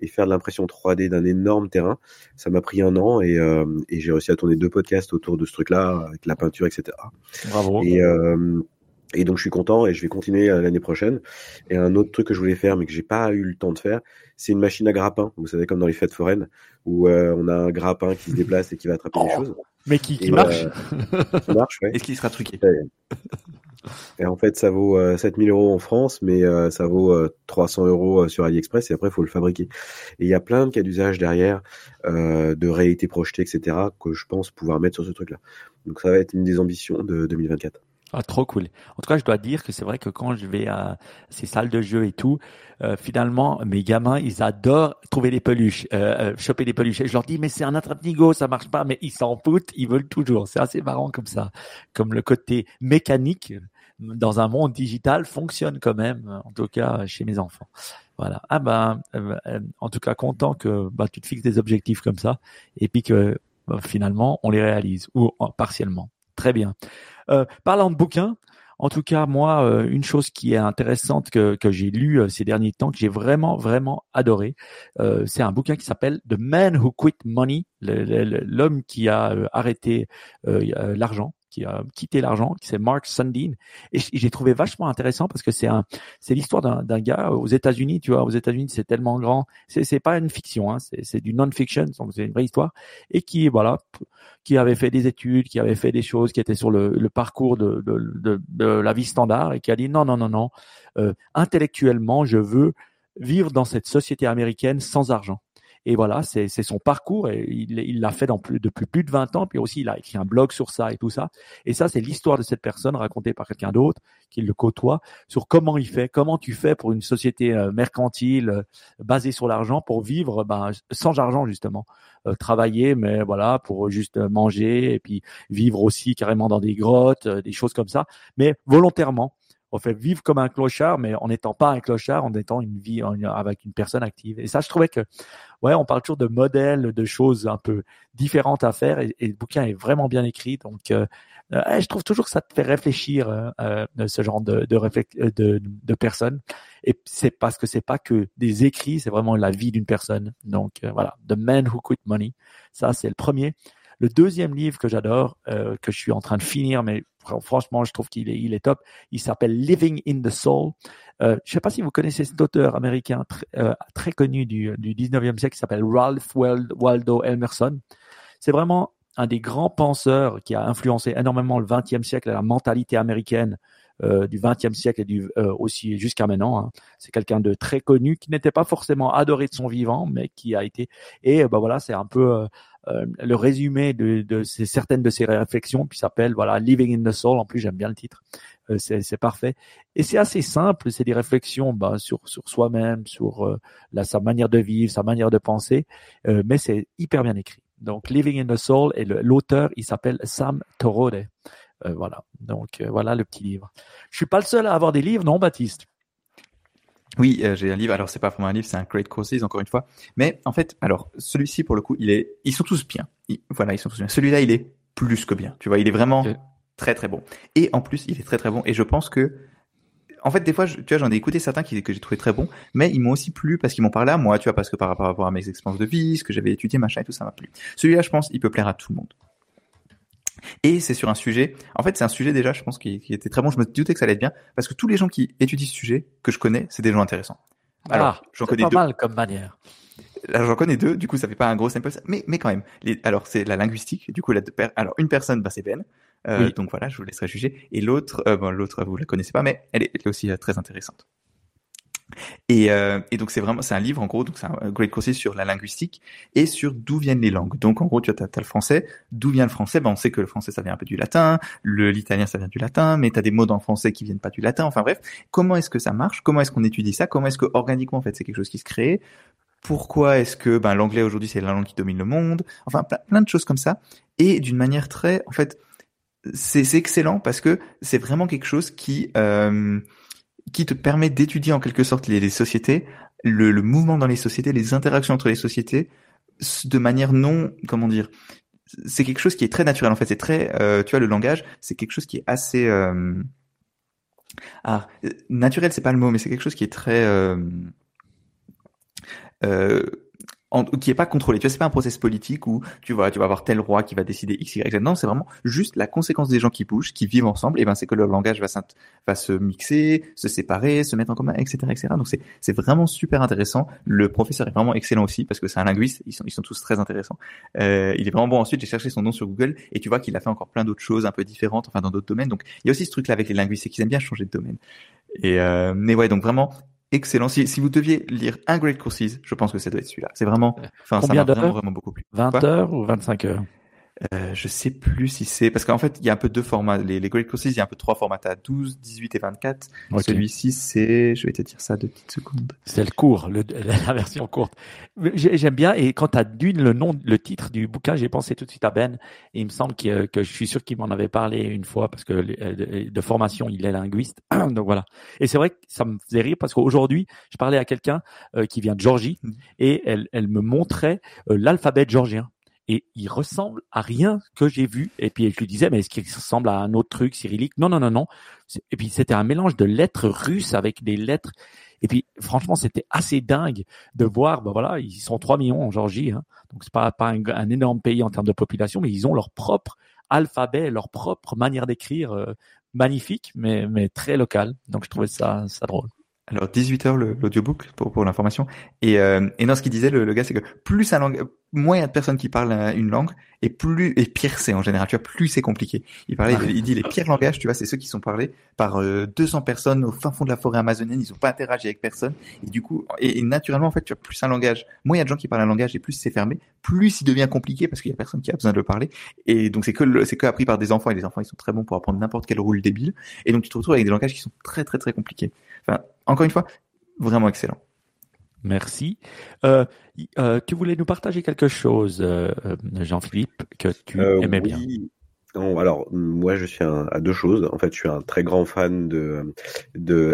et faire de l'impression 3D d'un énorme terrain. Ça m'a pris un an et, euh, et j'ai réussi à tourner deux podcasts autour de ce truc-là, avec la peinture, etc. Bravo. Et, et donc je suis content et je vais continuer l'année prochaine. Et un autre truc que je voulais faire mais que j'ai pas eu le temps de faire, c'est une machine à grappin. Vous savez comme dans les fêtes foraines où euh, on a un grappin qui se déplace et qui va attraper des Oh. choses. Mais qui, qui Et, marche euh, qui marche, ouais. Est-ce qu'il sera truqué Et en fait, ça vaut euh, 7000 euros en France, mais euh, ça vaut euh, 300 euros euh, sur AliExpress et après, il faut le fabriquer. Et il y a plein de cas d'usage derrière, euh, de réalité projetée, etc., que je pense pouvoir mettre sur ce truc-là. Donc ça va être une des ambitions de 2024. Ah, trop cool. En tout cas, je dois dire que c'est vrai que quand je vais à ces salles de jeu et tout, euh, finalement, mes gamins, ils adorent trouver des peluches, euh, euh, choper des peluches. Et je leur dis, mais c'est un attrape-nigo, ça marche pas, mais ils s'en foutent, ils veulent toujours. C'est assez marrant comme ça. Comme le côté mécanique dans un monde digital fonctionne quand même, en tout cas chez mes enfants. Voilà. Ah ben, euh, en tout cas, content que bah, tu te fixes des objectifs comme ça et puis que bah, finalement on les réalise ou partiellement. Très bien. Euh, parlant de bouquins, en tout cas, moi, euh, une chose qui est intéressante que, que j'ai lu euh, ces derniers temps, que j'ai vraiment, vraiment adoré, c'est un bouquin qui s'appelle The Man Who Quit Money, l'homme qui a arrêté l'argent, qui a quitté l'argent, qui c'est Mark Sundin. Et j'ai trouvé vachement intéressant parce que c'est un, c'est l'histoire d'un gars aux États-Unis. Tu vois, aux États-Unis, c'est tellement grand. C'est c'est pas une fiction, hein, c'est du non-fiction, donc c'est une vraie histoire. Et qui voilà, qui avait fait des études, qui avait fait des choses, qui étaient sur le, parcours de, de, la vie standard et qui a dit non non non non, euh, intellectuellement, je veux vivre dans cette société américaine sans argent. Et voilà, c'est son parcours et il l'a fait dans plus, depuis plus de 20 ans. Puis aussi, il a écrit un blog sur ça et tout ça. Et ça, c'est l'histoire de cette personne racontée par quelqu'un d'autre qui le côtoie sur comment il fait, comment tu fais pour une société euh, mercantile euh, basée sur l'argent pour vivre ben, sans argent justement, euh, travailler mais voilà pour juste manger et puis vivre aussi carrément dans des grottes, des choses comme ça, mais volontairement on fait vivre comme un clochard, mais en n'étant pas un clochard, en étant une vie avec une personne active. Et ça, je trouvais que, ouais, on parle toujours de modèles, de choses un peu différentes à faire, et, le bouquin est vraiment bien écrit. Donc, euh, euh, je trouve toujours que ça te fait réfléchir euh, euh ce genre de de, de, de personnes. Et c'est parce que c'est pas que des écrits, c'est vraiment la vie d'une personne. Donc voilà, The Man Who Quit Money, ça c'est le premier. Le deuxième livre que j'adore, euh, que je suis en train de finir, mais franchement, je trouve qu'il est, top. Il s'appelle Living in the Soul. Euh, je ne sais pas si vous connaissez cet auteur américain euh, très connu du, du 19e siècle qui s'appelle Ralph Waldo Emerson. C'est vraiment un des grands penseurs qui a influencé énormément le 20e siècle et la mentalité américaine euh, du 20e siècle et aussi jusqu'à maintenant. Hein. C'est quelqu'un de très connu qui n'était pas forcément adoré de son vivant, mais qui a été. Et bah voilà, c'est un peu le résumé de, de certaines de ses réflexions, puis s'appelle voilà Living in the Soul. En plus, j'aime bien le titre. Euh, c'est parfait. Et c'est assez simple. C'est des réflexions bah, sur sur soi-même, sur euh, sa manière de vivre, sa manière de penser, mais c'est hyper bien écrit. Donc Living in the Soul et l'auteur, il s'appelle Sam Torode. voilà. Donc voilà le petit livre. Je suis pas le seul à avoir des livres, non, Baptiste? Oui, euh, j'ai un livre. Alors, c'est pas vraiment un livre, c'est un Great Courses, encore une fois. Mais en fait, alors celui-ci, pour le coup, il est, ils sont tous bien. voilà, ils sont tous bien. Celui-là, il est plus que bien. Tu vois, il est vraiment très très bon. Et en plus, il est très très bon. Et je pense que, en fait, des fois, tu vois, j'en ai écouté certains qui, que j'ai trouvé très bons, mais ils m'ont aussi plu parce qu'ils m'ont parlé à moi, tu vois, parce que par rapport à mes expériences de vie, ce que j'avais étudié, machin et tout ça m'a plu. Celui-là, je pense, il peut plaire à tout le monde. Et c'est sur un sujet. En fait, c'est un sujet déjà, je pense, qui, qui, était très bon. Je me doutais que ça allait être bien parce que tous les gens qui étudient ce sujet que je connais, c'est des gens intéressants. Alors, ah, j'en connais pas mal comme manière. Là, j'en connais deux. Du coup, ça fait pas un gros sample, mais mais quand même. Les, alors, c'est la linguistique. Du coup, la, alors une personne, bah, c'est Ben. Euh, Donc voilà, je vous laisserai juger. Et l'autre, euh, bon, l'autre, vous la connaissez pas, mais elle est, elle est aussi euh, très intéressante. Et, euh, et, donc c'est vraiment c'est un livre en gros donc c'est un great course sur la linguistique et sur d'où viennent les langues. Donc en gros tu as, as, le français, d'où vient le français? Ben on sait que le français ça vient un peu du latin, le l'italien ça vient du latin, mais tu as des mots dans le français qui viennent pas du latin. Enfin bref, comment est-ce que ça marche? Comment est-ce qu'on étudie ça? Comment est-ce que organiquement en fait c'est quelque chose qui se crée? Pourquoi est-ce que ben l'anglais aujourd'hui c'est la langue qui domine le monde? Enfin plein, plein de choses comme ça. Et d'une manière très en fait c'est excellent parce que c'est vraiment quelque chose qui euh, qui te permet d'étudier en quelque sorte les, sociétés, le, le, mouvement dans les sociétés, les interactions entre les sociétés, de manière non, comment dire, c'est quelque chose qui est très naturel en fait. C'est très, euh, tu vois, le langage, c'est quelque chose qui est assez, euh, ah, naturel, c'est pas le mot, mais c'est quelque chose qui est très, euh, euh qui est pas contrôlé. Tu vois, c'est pas un process politique où tu vois, tu vas avoir tel roi qui va décider x, y, z. Non, c'est vraiment juste la conséquence des gens qui bougent, qui vivent ensemble. Et ben, c'est que leur langage va, va se mixer, se séparer, se mettre en commun, etc., etc. Donc c'est, c'est vraiment super intéressant. Le professeur est vraiment excellent aussi parce que c'est un linguiste. Ils sont, ils sont tous très intéressants. Euh, il est vraiment bon. Ensuite, j'ai cherché son nom sur Google et tu vois qu'il a fait encore plein d'autres choses un peu différentes, enfin dans d'autres domaines. Donc il y a aussi ce truc-là avec les linguistes, c'est qu'ils aiment bien changer de domaine. Et euh, mais ouais, donc vraiment excellent. Si, si, vous deviez lire un Great Courses, je pense que ça doit être celui-là. C'est vraiment, enfin, ça m'a vraiment, vraiment beaucoup plu. 20 heures ou 25 heures? Euh, je sais plus si c'est parce qu'en fait il y a un peu deux formats. Les, les Great Courses il y a un peu trois formats. T'as 12 18 et 24 celui-ci c'est je vais te dire ça deux petites secondes c'est le court le, <laughs> la version courte. J'aime bien et quand t'as d'une le nom le titre du bouquin j'ai pensé tout de suite à Ben. Et il me semble que, que je suis sûr qu'il m'en avait parlé une fois parce que de, de formation il est linguiste. <clears throat> Donc voilà. Et c'est vrai que ça me faisait rire parce qu'aujourd'hui je parlais à quelqu'un euh, qui vient de Georgie mmh. et elle, elle me montrait euh, l'alphabet georgien et il ressemble à rien que j'ai vu. Et puis je lui disais, mais est-ce qu'il ressemble à un autre truc cyrillique? Non, non, non, non. Et puis c'était un mélange de lettres russes avec des lettres. Et puis franchement, c'était assez dingue de voir. Ben voilà, ils sont 3 millions en Georgie, hein. donc c'est pas pas un, énorme pays en termes de population, mais ils ont leur propre alphabet, leur propre manière d'écrire magnifique, mais, mais très local. Donc je trouvais ça, ça drôle. Alors 18 heures l'audiobook pour, pour l'information. Et, euh, et non, ce qu'il disait le, le, gars, c'est que plus un langue, moins il y a de personnes qui parlent euh, une langue, et plus et pire c'est en général. Tu vois, plus c'est compliqué. Il parlait, il dit les pires langages, tu vois, c'est ceux qui sont parlés par 200 euh, personnes au fin fond de la forêt amazonienne. Ils ont pas interagi avec personne. Et du coup, et, naturellement en fait, tu as plus un langage, moins il y a de gens qui parlent un langage et plus c'est fermé, plus il devient compliqué parce qu'il y a personne qui a besoin de le parler. Et donc c'est que c'est que appris par des enfants et les enfants ils sont très bons pour apprendre n'importe quel rôle débile. Et donc tu te retrouves avec des langages qui sont très très très compliqués. Enfin, encore une fois, vraiment excellent. Merci. Euh, euh, tu voulais nous partager quelque chose, euh, Jean-Philippe, que tu aimais bien. alors moi je suis à deux choses. En fait, je suis un très grand fan de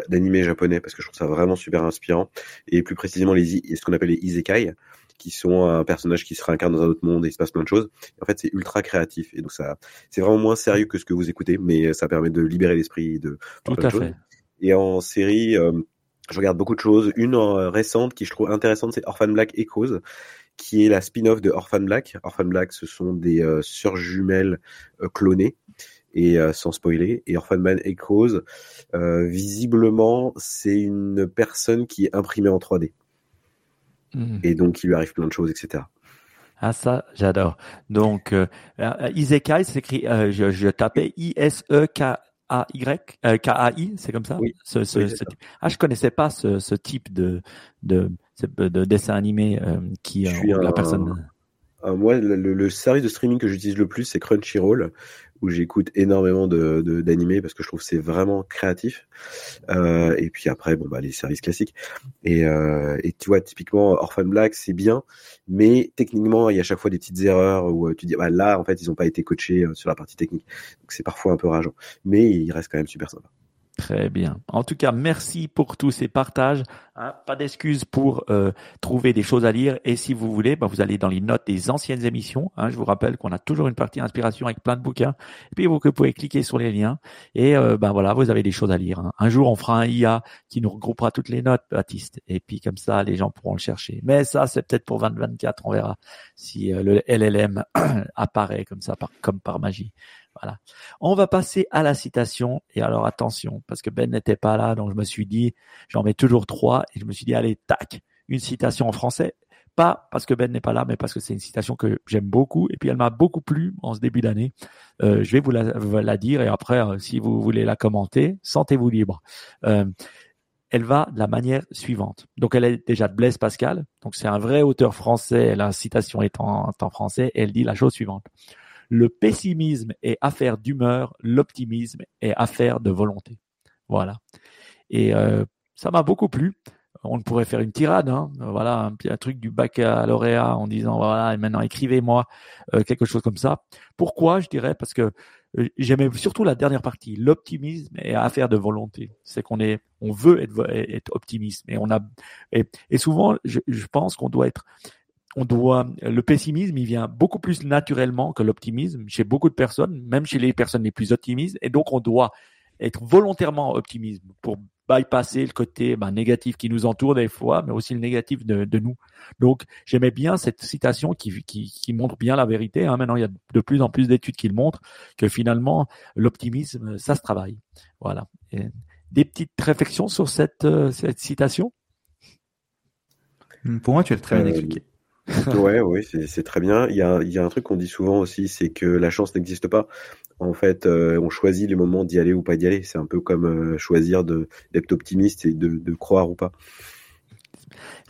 d'animé japonais parce que je trouve ça vraiment super inspirant et plus précisément les ce qu'on appelle les isekai qui sont un personnage qui se réincarne dans un autre monde et il se passe plein de choses. En fait, c'est ultra créatif et donc ça c'est vraiment moins sérieux que ce que vous écoutez, mais ça permet de libérer l'esprit de tout à fait. Et en série, euh, je regarde beaucoup de choses. Une euh, récente qui je trouve intéressante, c'est Orphan Black Echoes, qui est la spin-off de Orphan Black. Orphan Black, ce sont des euh, sœurs jumelles clonées et sans spoiler. Et Orphan Black Echoes, visiblement, c'est une personne qui est imprimée en 3D. Hmm. Et donc, il lui arrive plein de choses, etc. Ah ça, j'adore. Donc, euh, Isekai, je, je tapais I-S-E-K a-Y, euh, K-A-I, c'est comme ça? Oui. Ce, ce, ce Ah, je connaissais pas ce, ce type de, de, de dessin animé euh, qui euh, la personne. moi, le, le, service de streaming que j'utilise le plus, c'est Crunchyroll, où j'écoute énormément de d'animés parce que je trouve c'est vraiment créatif. Euh, et puis après, bon bah les services classiques. Et, euh, et tu vois, typiquement Orphan Black, c'est bien, mais techniquement, il y a à chaque fois des petites erreurs où euh, tu dis bah là, en fait, ils n'ont pas été coachés euh, sur la partie technique. Donc c'est parfois un peu rageant, mais il reste quand même super sympa. Très bien. En tout cas, merci pour tous ces partages. Hein, pas d'excuses pour euh, trouver des choses à lire. Et si vous voulez, bah, vous allez dans les notes des anciennes émissions. Hein. je vous rappelle qu'on a toujours une partie inspiration avec plein de bouquins. Et puis vous, pouvez cliquer sur les liens. Et euh, ben voilà, vous avez des choses à lire. Hein. Un jour, on fera un IA qui nous regroupera toutes les notes, Baptiste. Et puis comme ça, les gens pourront le chercher. Mais ça, c'est peut-être pour 2024. On verra si euh, le LLM <clears throat> apparaît comme ça, comme par magie. Voilà. On va passer à la citation. Et alors attention, parce que Ben n'était pas là, donc je me suis dit, j'en mets toujours trois. Et je me suis dit, allez, tac, une citation en français. Pas parce que Ben n'est pas là, mais parce que c'est une citation que j'aime beaucoup. Et puis elle m'a beaucoup plu en ce début d'année. Euh, je vais vous la, dire et après, euh, si vous voulez la commenter, sentez-vous libre. Euh, elle va de la manière suivante. Donc elle est déjà de Blaise Pascal. Donc c'est un vrai auteur français. La citation est en, en français. Elle dit la chose suivante. Le pessimisme est affaire d'humeur, l'optimisme est affaire de volonté. Voilà. Et euh, ça m'a beaucoup plu. On pourrait faire une tirade, hein. voilà, un, truc du baccalauréat en disant voilà, maintenant écrivez-moi euh, quelque chose comme ça. Pourquoi Je dirais parce que euh, j'aimais surtout la dernière partie. L'optimisme est affaire de volonté. C'est qu'on est, on veut être, être optimiste, et on a, et, et souvent, je, je pense qu'on doit être on doit le pessimisme il vient beaucoup plus naturellement que l'optimisme chez beaucoup de personnes même chez les personnes les plus optimistes. Et donc on doit être volontairement optimiste pour bypasser le côté ben, négatif qui nous entoure des fois mais aussi le négatif de, de nous. Donc j'aimais bien cette citation qui, qui, qui, montre bien la vérité hein. maintenant il y a de plus en plus d'études qui le montrent que finalement l'optimisme ça se travaille. Voilà. Des petites réflexions sur cette, euh, cette citation? Pour moi tu as très bien euh, expliqué ouais, oui, c'est très bien. Il y a, un truc qu'on dit souvent aussi, c'est que la chance n'existe pas. En fait, euh, on choisit les moments d'y aller ou pas d'y aller. C'est un peu comme euh, choisir d'être optimiste et de croire ou pas.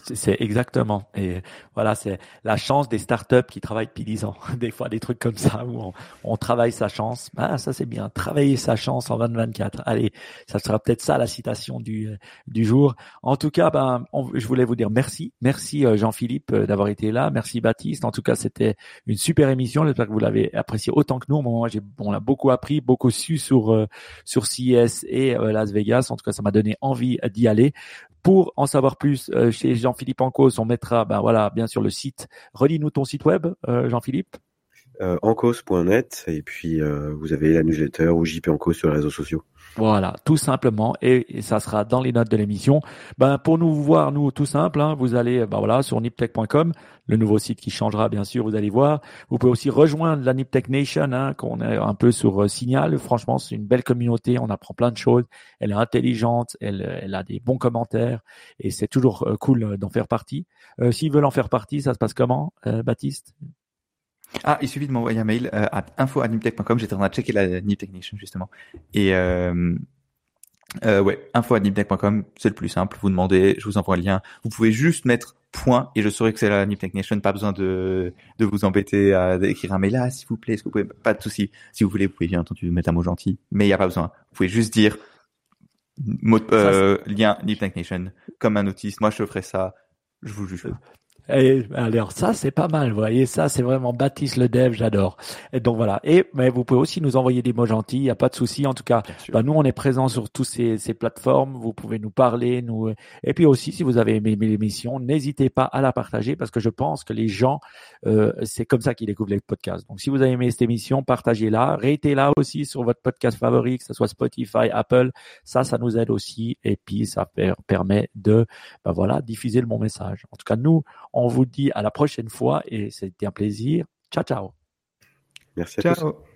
C'est exactement. Et voilà, c'est la chance des startups qui travaillent depuis 10 ans. <laughs> Des fois, des trucs comme ça où on, on travaille sa chance. Ah, ça c'est bien. Travailler sa chance en 2024. Allez, ça sera peut-être ça la citation du du jour. En tout cas, ben, je voulais vous dire merci, merci euh, Jean-Philippe euh, d'avoir été là. Merci Baptiste. En tout cas, c'était une super émission. J'espère que vous l'avez apprécié autant que nous. Moi, j'ai, on a beaucoup appris, beaucoup su sur euh, sur CES et Las Vegas. En tout cas, ça m'a donné envie d'y aller. Pour en savoir plus euh, chez Jean-Philippe Ancos, on mettra ben voilà, bien sûr le site. Relis-nous ton site web, euh, Jean-Philippe. Euh, encos.net et puis euh, vous avez la newsletter ou JP Encos sur les réseaux sociaux. Voilà, tout simplement, et, ça sera dans les notes de l'émission. Ben pour nous voir, nous tout simple, hein, vous allez ben voilà sur niptech.com, le nouveau site qui changera bien sûr, vous allez voir. Vous pouvez aussi rejoindre la Niptech Nation, hein, qu'on est un peu sur euh, Signal. Franchement, c'est une belle communauté, on apprend plein de choses. Elle est intelligente, elle, elle a des bons commentaires, et c'est toujours euh, cool d'en faire partie. S'ils veulent en faire partie, ça se passe comment, Baptiste? Ah, il suffit de m'envoyer un mail euh, à info@niptech.com. J'étais en train de checker la Niptech Nation justement. Et euh, euh, ouais, info@niptech.com, c'est le plus simple. Vous demandez, je vous envoie le lien. Vous pouvez juste mettre point et je saurai que c'est la Niptech Nation. Pas besoin de de vous embêter à écrire un mail là, s'il vous plaît. Est-ce que vous pouvez Pas de souci. Si vous voulez, vous pouvez bien entendu mettre un mot gentil, mais il y a pas besoin. Vous pouvez juste dire mot, euh, lien Niptech Nation comme un notice. Moi, je ferai ça. Je vous juge. Et alors ça c'est pas mal, vous voyez ça c'est vraiment Baptiste le dev, j'adore. Et donc voilà. Et mais vous pouvez aussi nous envoyer des mots gentils, il y a pas de souci. En tout cas, bah, nous on est présents sur tous ces, ces plateformes. Vous pouvez nous parler, nous. Et puis aussi si vous avez aimé l'émission, n'hésitez pas à la partager parce que je pense que les gens euh, c'est comme ça qu'ils découvrent les podcasts. Donc si vous avez aimé cette émission, partagez-la, ratez-la aussi sur votre podcast favori, que ce soit Spotify, Apple. Ça, ça nous aide aussi. Et puis ça permet de bah, voilà diffuser le bon message. En tout cas nous on vous dit à la prochaine fois et c'était un plaisir. Ciao, ciao. Merci à ciao. tous.